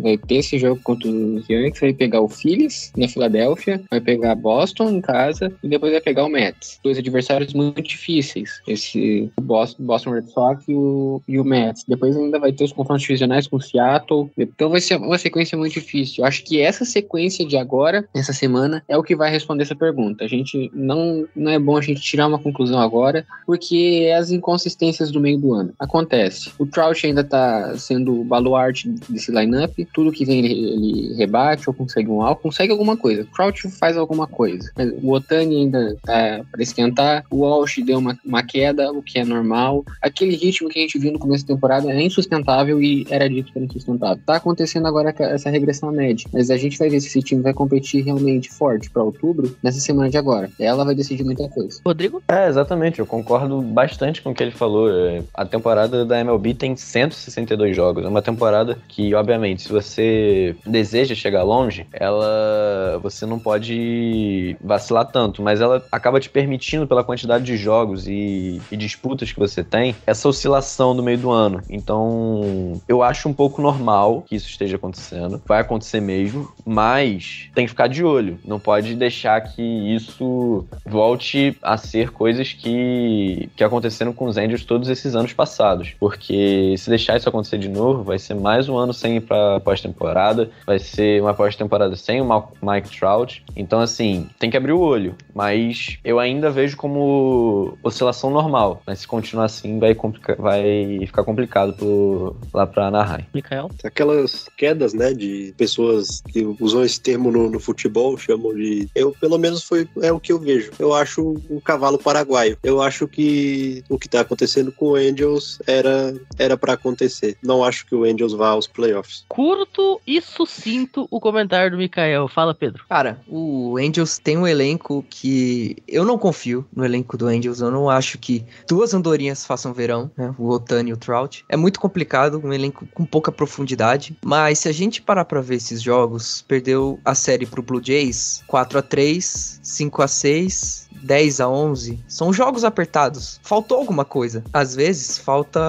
vai ter esse jogo contra os Yankees, vai pegar o Phillies na Filadélfia, vai pegar Boston em casa e depois vai pegar o Mets. Dois adversários muito difíceis, esse Boston, Boston Red Sox e o, e o Mets. Depois ainda vai ter os confrontos divisionais com o Seattle, então vai ser uma sequência muito difícil. Eu acho que essa sequência de agora, essa semana, é o que vai responder essa pergunta. Gente não, não é bom a gente tirar uma conclusão agora, porque é as inconsistências do meio do ano. Acontece. O Trout ainda tá sendo o baluarte desse lineup, tudo que vem ele, ele rebate ou consegue um alvo, consegue alguma coisa. O Trout faz alguma coisa. O Otani ainda tá para esquentar, o Walsh deu uma, uma queda, o que é normal. Aquele ritmo que a gente viu no começo da temporada é insustentável e era dito que era insustentável. Tá acontecendo agora essa regressão média, mas a gente vai ver se esse time vai competir realmente forte para outubro nessa semana de agora. Ela vai decidir muita coisa. Rodrigo? É, exatamente. Eu concordo bastante com o que ele falou. É, A temporada da MLB tem 162 jogos. É uma temporada que, obviamente, se você deseja chegar longe, ela você não pode vacilar tanto, mas ela acaba te permitindo, pela quantidade de jogos e, e disputas que você tem, essa oscilação no meio do ano. Então, eu acho um pouco normal que isso esteja acontecendo. Vai acontecer mesmo, mas tem que ficar de olho. Não pode deixar que isso volte a ser coisas que, que aconteceram com os Angels todos esses anos passados. Porque se deixar isso acontecer de novo, vai ser mais um ano sem ir pra pós-temporada, vai ser uma pós-temporada sem o Mike Trout. Então, assim, tem que abrir o olho. Mas eu ainda vejo como oscilação normal. Mas se continuar assim, vai, complica- vai ficar complicado pro, lá pra Anaheim. Mikael? Aquelas quedas, né, de pessoas que usam esse termo no, no futebol, chamam de. Eu, pelo menos, foi é o que eu vejo. Eu acho um cavalo paraguaio. Eu acho que o que tá acontecendo com o Angels era era para acontecer. Não acho que o Angels vá aos playoffs. Curto e sucinto o comentário do Mikael. Fala, Pedro. Cara, o Angels tem um elenco que eu não confio no elenco do Angels. Eu não acho que duas andorinhas façam verão, né? O Otani e o Trout. É muito complicado, um elenco com pouca profundidade. Mas se a gente parar pra ver esses jogos, perdeu a série pro Blue Jays 4 a 3 5 a 6 10 a 11, são jogos apertados. Faltou alguma coisa. Às vezes falta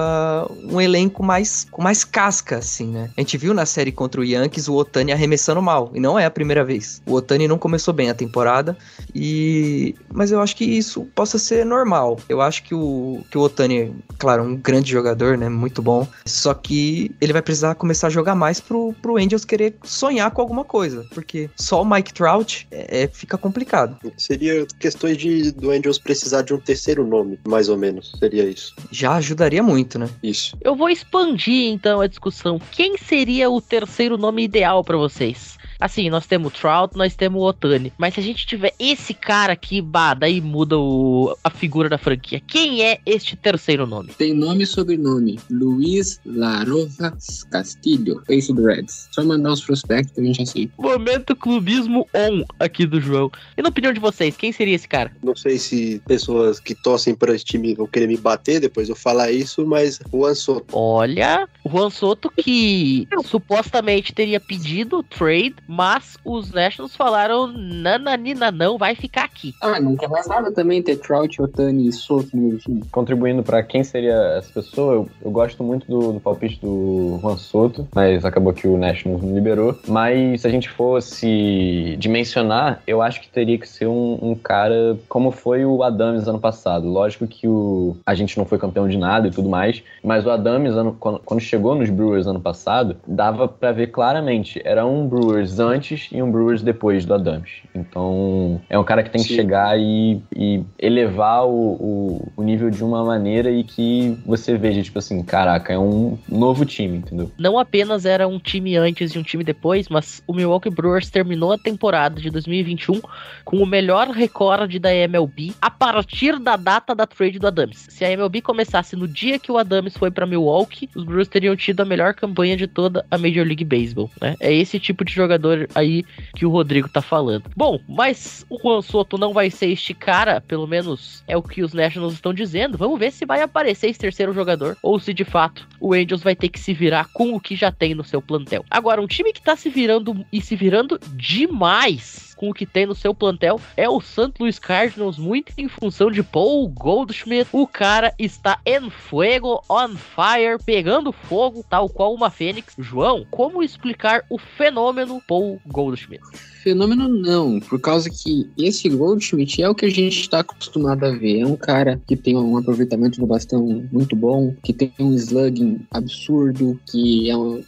um elenco mais com mais casca, assim, né? A gente viu na série contra o Yankees o Otani arremessando mal, e não é a primeira vez. O Otani não começou bem a temporada, e mas eu acho que isso possa ser normal. Eu acho que o, que o Otani, claro, um grande jogador, né? Muito bom. Só que ele vai precisar começar a jogar mais pro, pro Angels querer sonhar com alguma coisa. Porque só o Mike Trout é, é fica complicado. Seria questões de do Angels precisar de um terceiro nome, mais ou menos. Seria isso. Já ajudaria muito, né? Isso. Eu vou expandir então a discussão. Quem seria o terceiro nome ideal para vocês? Assim, nós temos o Trout, nós temos o Otani. Mas se a gente tiver esse cara aqui, bah, daí muda o, a figura da franquia. Quem é este terceiro nome? Tem nome e sobrenome. Luiz Laroja Castilho, Face do Reds. Só mandar uns prospectos que a gente aceita. Momento clubismo on aqui do João. E na opinião de vocês, quem seria esse cara? Não sei se pessoas que torcem para esse time vão querer me bater depois eu falar isso, mas o Ansoto. Olha, o Juan Soto que supostamente teria pedido trade, mas os Nationals falaram nananina não, vai ficar aqui. Ah, não quer mais nada também ter Trout, Otani e Soto no meu time. Contribuindo pra quem seria essa pessoa, eu, eu gosto muito do, do palpite do Juan Soto, mas acabou que o Nationals não liberou. Mas se a gente fosse dimensionar, eu acho que teria que ser um, um cara como foi o Adams ano passado. Lógico que o, a gente não foi campeão de nada e tudo mais, mas o Adams, ano, quando, quando chegou nos Brewers ano passado, dava pra ver claramente, era um Brewers antes e um Brewers depois do Adams. Então, é um cara que tem que Sim. chegar e, e elevar o, o, o nível de uma maneira e que você veja, tipo assim, caraca, é um novo time, entendeu? Não apenas era um time antes e um time depois, mas o Milwaukee Brewers terminou a temporada de 2021 com o melhor recorde da MLB a partir da data da trade do Adams. Se a MLB começasse no dia que o Adams foi para Milwaukee, os Brewers teriam tido a melhor campanha de toda a Major League Baseball, né? É esse tipo de jogador aí que o Rodrigo tá falando. Bom, mas o Juan Soto não vai ser este cara, pelo menos é o que os Nationals estão dizendo. Vamos ver se vai aparecer esse terceiro jogador ou se de fato o Angels vai ter que se virar com o que já tem no seu plantel. Agora, um time que tá se virando e se virando demais com o que tem no seu plantel é o St. Louis Cardinals, muito em função de Paul Goldschmidt. O cara está em fuego, on fire, pegando fogo, tal qual uma fênix. João, como explicar o fenômeno Paul Goldschmidt? Fenômeno não, por causa que esse Goldschmidt é o que a gente está acostumado a ver. É um cara que tem um aproveitamento do bastão muito bom, que tem um slugging absurdo, que é, um,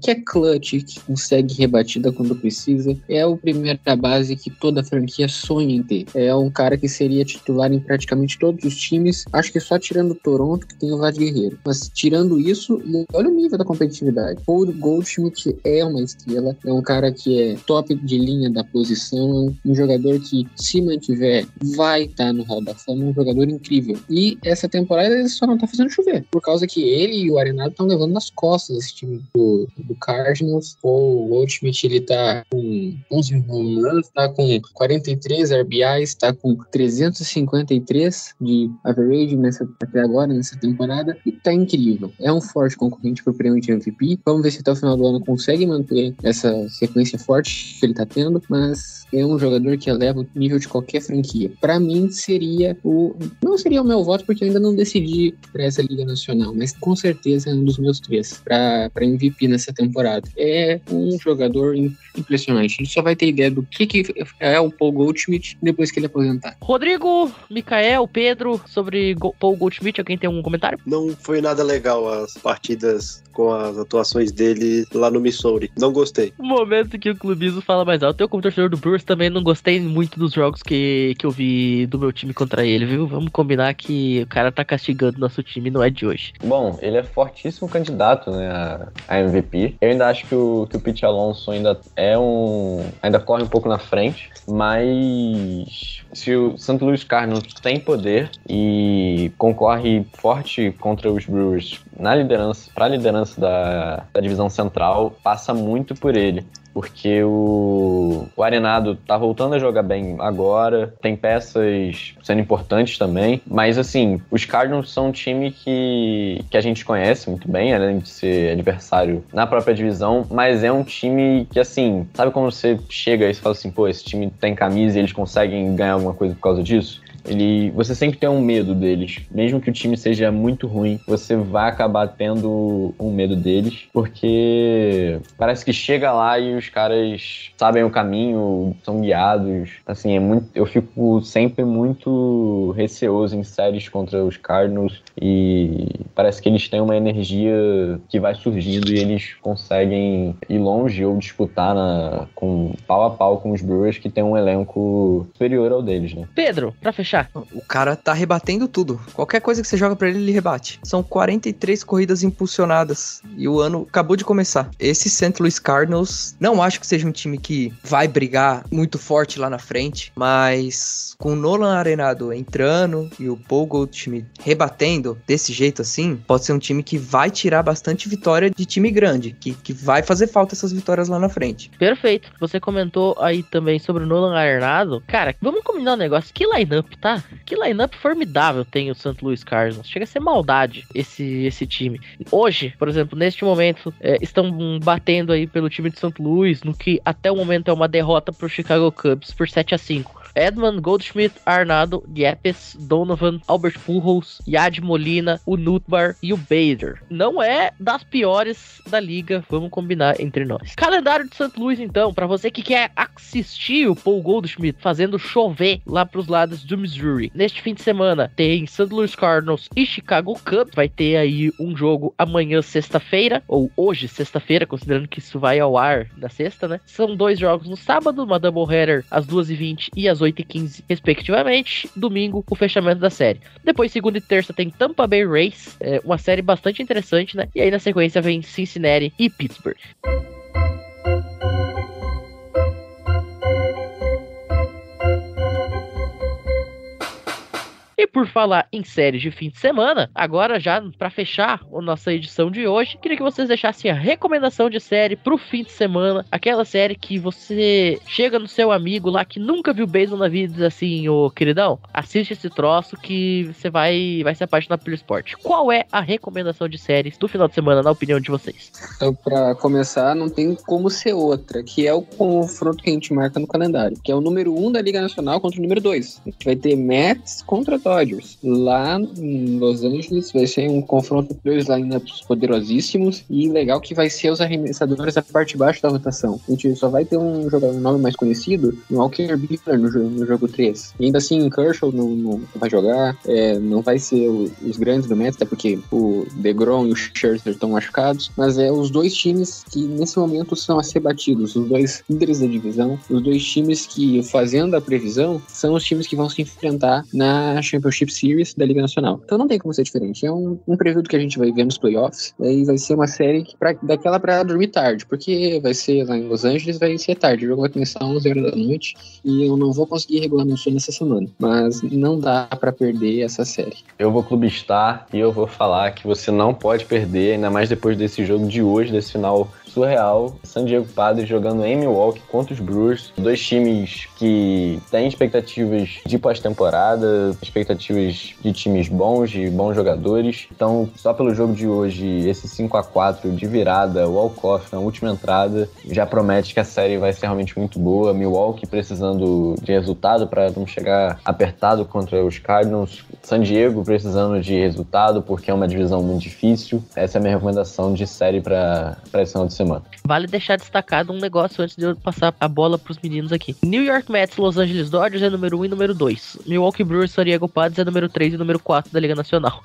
que é clutch, que consegue rebatida quando precisa. É o primeiro da base que toda franquia sonha em ter. É um cara que seria titular em praticamente todos os times. Acho que só tirando o Toronto, que tem o Vlad Guerreiro. Mas tirando isso, olha o nível da competitividade. Paul Goldschmidt é uma estrela, é um cara que é top de linha da posição, um jogador que, se mantiver, vai estar no Hall da Fama, um jogador incrível. E essa temporada ele só não tá fazendo chover, por causa que ele e o Arenado estão levando nas costas esse time do, do Cardinals. O Goldschmidt, ele tá com 11 home runs, tá com 43 RBIs, tá com 353 de average nessa, até agora, nessa temporada, e tá incrível. É um forte concorrente pro prêmio de MVP. Vamos ver se até o final do ano consegue manter essa sequência forte que ele tá tendo, mas é um jogador que eleva o nível de qualquer franquia. Para mim, seria o. Não seria o meu voto, porque eu ainda não decidi para essa Liga Nacional, mas com certeza é um dos meus três para MVP nessa temporada. É um jogador impressionante. A gente só vai ter ideia do que, que é o Paul Goldschmidt depois que ele aposentar. Rodrigo, Mikael, Pedro, sobre Go Paul Goldschmidt, alguém tem um comentário? Não foi nada legal as partidas com as atuações dele lá no Missouri. Não gostei. O momento que o clubismo fala mais alto. Eu, como torcedor do Brewers, também não gostei muito dos jogos que, que eu vi do meu time contra ele, viu? Vamos combinar que o cara tá castigando nosso time, não é de hoje. Bom, ele é fortíssimo candidato, né, a, a MVP. Eu ainda acho que o, que o Pete Alonso ainda é um... ainda corre um pouco na frente, mas se o St. Louis Cardinals tem poder e concorre forte contra os Brewers na liderança, para a liderança da, da divisão central, passa muito por ele porque o, o Arenado tá voltando a jogar bem agora, tem peças sendo importantes também, mas assim, os Cardinals são um time que, que a gente conhece muito bem, além de ser adversário na própria divisão, mas é um time que assim, sabe quando você chega e fala assim, pô, esse time tem camisa e eles conseguem ganhar alguma coisa por causa disso? Ele, você sempre tem um medo deles. Mesmo que o time seja muito ruim, você vai acabar tendo um medo deles, porque parece que chega lá e os caras sabem o caminho, são guiados. Assim, é muito, eu fico sempre muito receoso em séries contra os Cardinals e parece que eles têm uma energia que vai surgindo e eles conseguem ir longe ou disputar na, com pau a pau com os Brewers que tem um elenco superior ao deles, né? Pedro, pra fechar. O cara tá rebatendo tudo. Qualquer coisa que você joga pra ele, ele rebate. São 43 corridas impulsionadas e o ano acabou de começar. Esse St. Louis Cardinals, não acho que seja um time que vai brigar muito forte lá na frente, mas com o Nolan Arenado entrando e o Paul Goldschmidt rebatendo desse jeito assim, pode ser um time que vai tirar bastante vitória de time grande, que, que vai fazer falta essas vitórias lá na frente. Perfeito. Você comentou aí também sobre o Nolan Arenado. Cara, vamos combinar um negócio. Que lineup, tá? Que lineup formidável tem o St. Louis Cardinals. Chega a ser maldade esse, esse time. Hoje, por exemplo, neste momento, é, estão batendo aí pelo time de St. Louis, no que até o momento é uma derrota pro Chicago Cubs por 7 a 5 Edmund Goldschmidt, Arnado, Yepes, Donovan, Albert Pujols, Yad Molina, o Nutbar e o Bader. Não é das piores da liga, vamos combinar entre nós. Calendário de St. Louis, então, para você que quer assistir o Paul Goldschmidt fazendo chover lá pros lados do Missouri. Neste fim de semana tem St. Louis Cardinals e Chicago Cubs. Vai ter aí um jogo amanhã, sexta-feira, ou hoje, sexta-feira, considerando que isso vai ao ar na sexta, né? São dois jogos no sábado, uma doubleheader às 2h20 e às 8h15, respectivamente. Domingo, o fechamento da série. Depois, segunda e terça, tem Tampa Bay Rays, é, uma série bastante interessante, né? E aí na sequência vem Cincinnati e Pittsburgh. Por falar em séries de fim de semana, agora já para fechar a nossa edição de hoje, queria que vocês deixassem a recomendação de série pro fim de semana, aquela série que você chega no seu amigo lá que nunca viu beisebol na vida e diz assim, ô queridão, assiste esse troço que você vai, vai se apaixonar pelo esporte. Qual é a recomendação de séries do final de semana, na opinião de vocês? Então, pra começar, não tem como ser outra, que é o confronto que a gente marca no calendário, que é o número 1 um da Liga Nacional contra o número 2. A gente vai ter Mets contra Dodgers. Lá em Los Angeles vai ser um confronto de dois lineups poderosíssimos e legal que vai ser os arremessadores da parte de baixo da rotação. A gente só vai ter um jogador nome mais conhecido, um Walker Buehler no, no jogo 3. E ainda assim, Kershaw não, não vai jogar, é, não vai ser o, os grandes do Mets, até porque o DeGrom e o Scherzer estão machucados, mas é os dois times que nesse momento são a ser batidos, os dois líderes da divisão, os dois times que, fazendo a previsão, são os times que vão se enfrentar na Championship Series da Liga Nacional. Então não tem como ser diferente. É um, um preview do que a gente vai ver nos playoffs. Aí vai ser uma série que pra, daquela pra dormir tarde, porque vai ser lá em Los Angeles, vai ser tarde. O jogo vai começar às 11 horas da noite e eu não vou conseguir regular meu sono nessa semana. Mas não dá pra perder essa série. Eu vou clubistar e eu vou falar que você não pode perder, ainda mais depois desse jogo de hoje, desse final surreal. San Diego Padres jogando em Milwaukee contra os Brewers. Dois times que têm expectativas de pós-temporada, expectativas de times bons, de bons jogadores. Então, só pelo jogo de hoje, esse 5 a 4 de virada, walk-off na última entrada, já promete que a série vai ser realmente muito boa. Milwaukee precisando de resultado para não chegar apertado contra os Cardinals. San Diego precisando de resultado porque é uma divisão muito difícil. Essa é a minha recomendação de série para esse final de semana. Vale deixar destacado um negócio antes de eu passar a bola pros meninos aqui. New York Mets, Los Angeles Dodgers é número 1 e número 2. Milwaukee Brewers, San Diego Padres é número 3 e número 4 da Liga Nacional.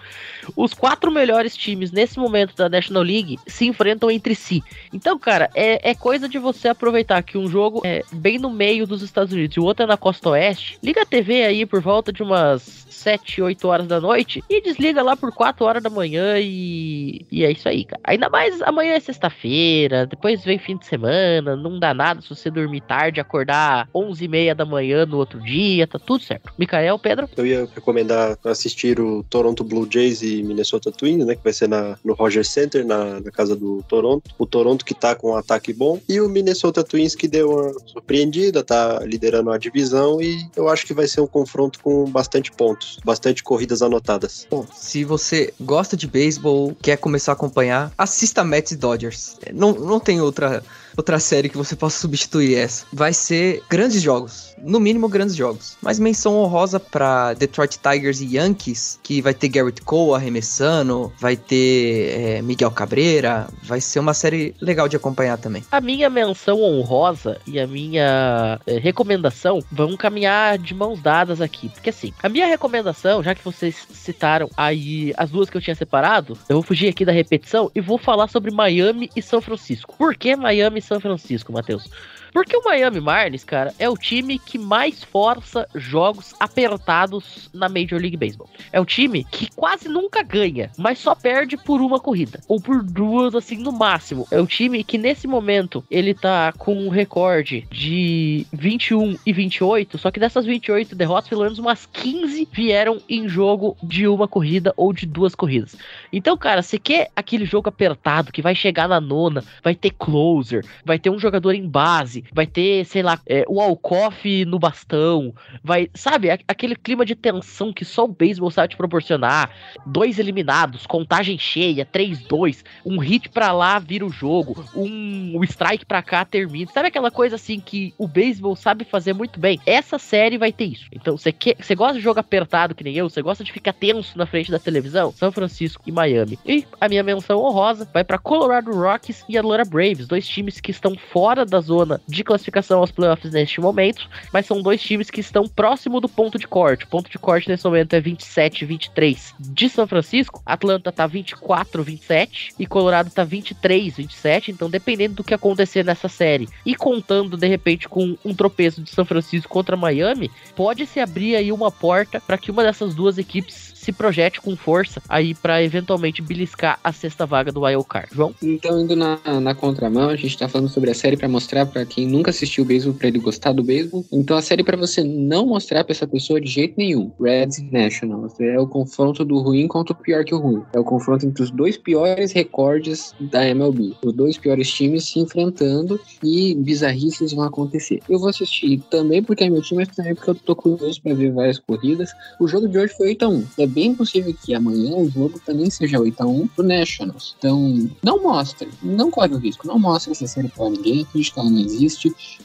Os quatro melhores times nesse momento da National League se enfrentam entre si. Então, cara, é, é coisa de você aproveitar que um jogo é bem no meio dos Estados Unidos e o outro é na costa oeste. Liga a TV aí por volta de umas 7, 8 horas da noite e desliga lá por 4 horas da manhã e, e é isso aí, cara. Ainda mais amanhã é sexta-feira, depois vem fim de semana, não dá nada se você dormir tarde, acordar 11 e meia da manhã no outro dia, tá tudo certo. Micael, Pedro? Eu ia recomendar assistir o Toronto Blue Jays e Minnesota Twins, né? Que vai ser na, no Rogers Center, na, na casa do Toronto. O Toronto que tá com um ataque bom e o Minnesota Twins que deu uma surpreendida, tá liderando a divisão e eu acho que vai ser um confronto com bastante pontos, bastante corridas anotadas. Bom, se você gosta de beisebol, quer começar a acompanhar, assista Mets e Dodgers. Não, não tem outra outra série que você possa substituir essa. Vai ser grandes jogos. No mínimo, grandes jogos. Mas menção honrosa pra Detroit Tigers e Yankees, que vai ter Garrett Cole arremessando, vai ter é, Miguel Cabreira. Vai ser uma série legal de acompanhar também. A minha menção honrosa e a minha é, recomendação vão caminhar de mãos dadas aqui. Porque assim, a minha recomendação, já que vocês citaram aí as duas que eu tinha separado, eu vou fugir aqui da repetição e vou falar sobre Miami e São Francisco. Por que Miami e São Francisco, Matheus? Porque o Miami Marlins, cara, é o time que mais força jogos apertados na Major League Baseball. É um time que quase nunca ganha, mas só perde por uma corrida. Ou por duas, assim, no máximo. É um time que nesse momento ele tá com um recorde de 21 e 28, só que dessas 28 derrotas, pelo menos umas 15 vieram em jogo de uma corrida ou de duas corridas. Então, cara, você quer aquele jogo apertado que vai chegar na nona, vai ter closer, vai ter um jogador em base, vai ter, sei lá, é, o Alcoff no bastão, vai, sabe, aquele clima de tensão que só o beisebol sabe te proporcionar. Dois eliminados, contagem cheia, 3-2, um hit pra lá vira o jogo, um, um strike pra cá termina. Sabe aquela coisa assim que o beisebol sabe fazer muito bem? Essa série vai ter isso. Então, você gosta de jogo apertado que nem eu, você gosta de ficar tenso na frente da televisão? São Francisco e Miami. E a minha menção honrosa vai para Colorado Rockies e Atlanta Braves, dois times que estão fora da zona de classificação aos playoffs neste momento, mas são dois times que estão próximo do ponto de corte. O ponto de corte nesse momento é 27, 23 de São Francisco, Atlanta tá 24, 27 e Colorado tá 23, 27. Então, dependendo do que acontecer nessa série e contando de repente com um tropeço de São Francisco contra Miami, pode se abrir aí uma porta para que uma dessas duas equipes se projete com força aí para eventualmente beliscar a sexta vaga do Wild Card. João? Então, indo na, na contramão, a gente tá falando sobre a série para mostrar para quem nunca assistiu o beisebol para ele gostar do beisebol. Então, a série para você não mostrar para essa pessoa de jeito nenhum. Reds Nationals. É o confronto do ruim contra o pior que o ruim. É o confronto entre os dois piores recordes da MLB. Os dois piores times se enfrentando e bizarrices vão acontecer. Eu vou assistir também porque é meu time, mas também porque eu tô curioso para ver várias corridas. O jogo de hoje foi 8 a 1 É bem possível que amanhã o jogo também seja 8x1 pro Nationals. Então, não mostre, não corre o risco, não mostre essa série pra ninguém, finge que ela não existe,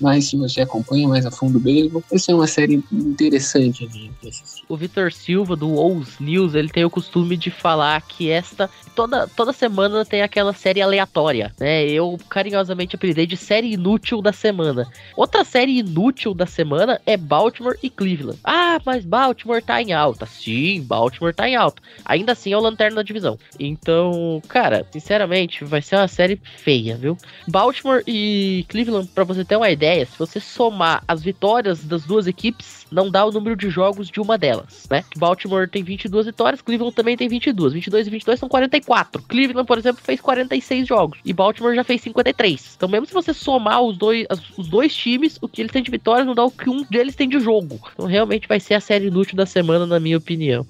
mas se você acompanha mais a fundo o essa é uma série interessante de assistir. O Vitor Silva, do Ous News, ele tem o costume de falar que esta, toda, toda semana tem aquela série aleatória, né? Eu carinhosamente apelidei de série inútil da semana. Outra série inútil da semana é Baltimore e Cleveland. Ah, mas Baltimore tá em alta. Sim, Baltimore tá em alta. Ainda assim é o lanterna da divisão. Então, cara, sinceramente, vai ser uma série feia, viu? Baltimore e Cleveland, para você ter uma ideia, se você somar as vitórias das duas equipes, não dá o número de jogos de uma delas, né? Baltimore tem 22 vitórias, Cleveland também tem 22. 22 e 22 são 44. Cleveland, por exemplo, fez 46 jogos e Baltimore já fez 53. Então, mesmo se você somar os dois, os dois times, o que eles têm de vitórias não dá o que um deles tem de jogo. Então, realmente vai ser a série inútil da semana, na minha opinião.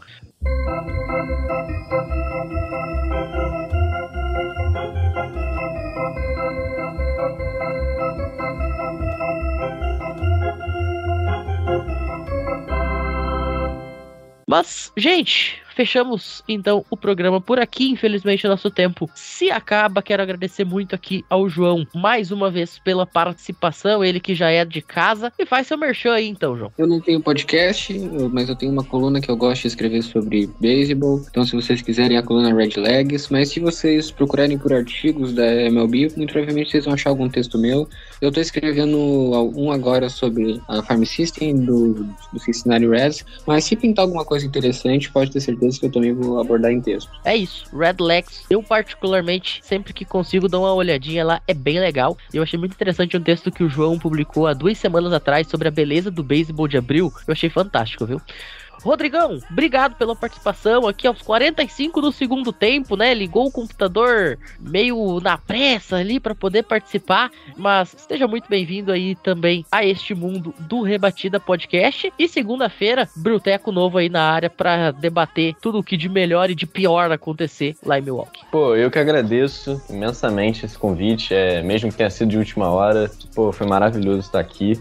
Mas, gente, fechamos então o programa por aqui. Infelizmente, nosso tempo se acaba. Quero agradecer muito aqui ao João mais uma vez pela participação. Ele que já é de casa. E faz seu merchan aí então, João. Eu não tenho podcast, mas eu tenho uma coluna que eu gosto de escrever sobre beisebol. Então, se vocês quiserem a coluna Red Legs, mas se vocês procurarem por artigos da MLB, muito provavelmente vocês vão achar algum texto meu. Eu tô escrevendo um agora sobre a Farm System do, do Cincinnati Reds, mas se pintar alguma coisa interessante, pode ter certeza que eu também vou abordar em texto. É isso, Red Legs, eu particularmente, sempre que consigo, dou uma olhadinha lá, é bem legal. Eu achei muito interessante um texto que o João publicou há duas semanas atrás sobre a beleza do beisebol de abril. Eu achei fantástico, viu? Rodrigão, obrigado pela participação aqui aos 45 do segundo tempo, né? Ligou o computador meio na pressa ali para poder participar, mas esteja muito bem-vindo aí também a este mundo do Rebatida Podcast. E segunda-feira, Bruteco novo aí na área para debater tudo o que de melhor e de pior acontecer lá em Milwaukee. Pô, eu que agradeço imensamente esse convite, é, mesmo que tenha sido de última hora. Pô, foi maravilhoso estar aqui.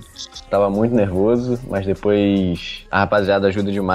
Tava muito nervoso, mas depois a rapaziada ajuda demais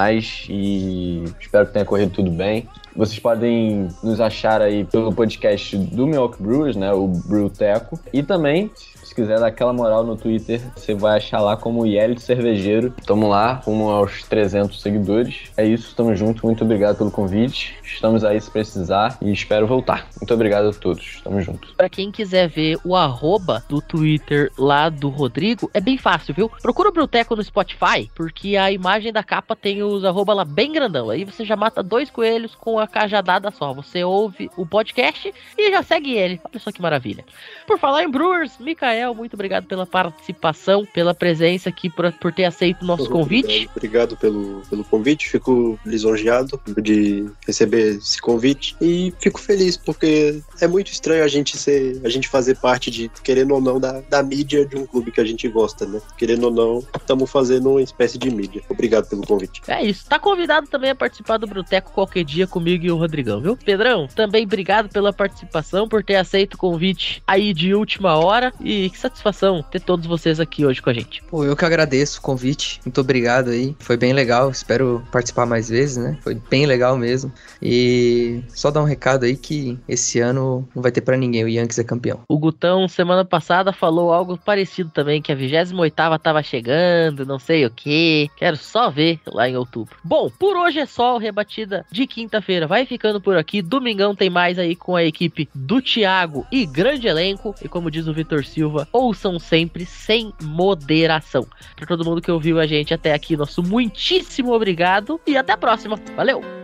e espero que tenha corrido tudo bem. Vocês podem nos achar aí pelo podcast do Milwaukee Brewers, né? O Brewteco. E também se quiser dar aquela moral no Twitter, você vai achar lá como Yelly Cervejeiro. Tamo lá, rumo aos 300 seguidores. É isso, tamo junto. Muito obrigado pelo convite. Estamos aí se precisar e espero voltar. Muito obrigado a todos. Tamo junto. Pra quem quiser ver o arroba do Twitter lá do Rodrigo, é bem fácil, viu? Procura o Bruteco no Spotify, porque a imagem da capa tem os arroba lá bem grandão. Aí você já mata dois coelhos com a cajadada só. Você ouve o podcast e já segue ele. Olha só que maravilha. Por falar em Brewers, Mikael muito obrigado pela participação, pela presença aqui, por, por ter aceito o nosso convite. Obrigado, obrigado pelo, pelo convite, fico lisonjeado de receber esse convite e fico feliz porque é muito estranho a gente ser, a gente fazer parte de, querendo ou não, da, da mídia de um clube que a gente gosta, né? Querendo ou não, estamos fazendo uma espécie de mídia. Obrigado pelo convite. É isso. Tá convidado também a participar do Bruteco qualquer dia comigo e o Rodrigão, viu? Pedrão, também obrigado pela participação, por ter aceito o convite aí de última hora e que satisfação ter todos vocês aqui hoje com a gente. Pô, eu que agradeço o convite. Muito obrigado aí. Foi bem legal. Espero participar mais vezes, né? Foi bem legal mesmo. E só dar um recado aí que esse ano não vai ter para ninguém. O Yankees é campeão. O Gutão, semana passada, falou algo parecido também, que a 28 tava chegando, não sei o que. Quero só ver lá em outubro. Bom, por hoje é só o Rebatida de quinta-feira. Vai ficando por aqui. Domingão tem mais aí com a equipe do Thiago e grande elenco. E como diz o Vitor Silva, ouçam sempre sem moderação. Para todo mundo que ouviu a gente até aqui, nosso muitíssimo obrigado e até a próxima. Valeu!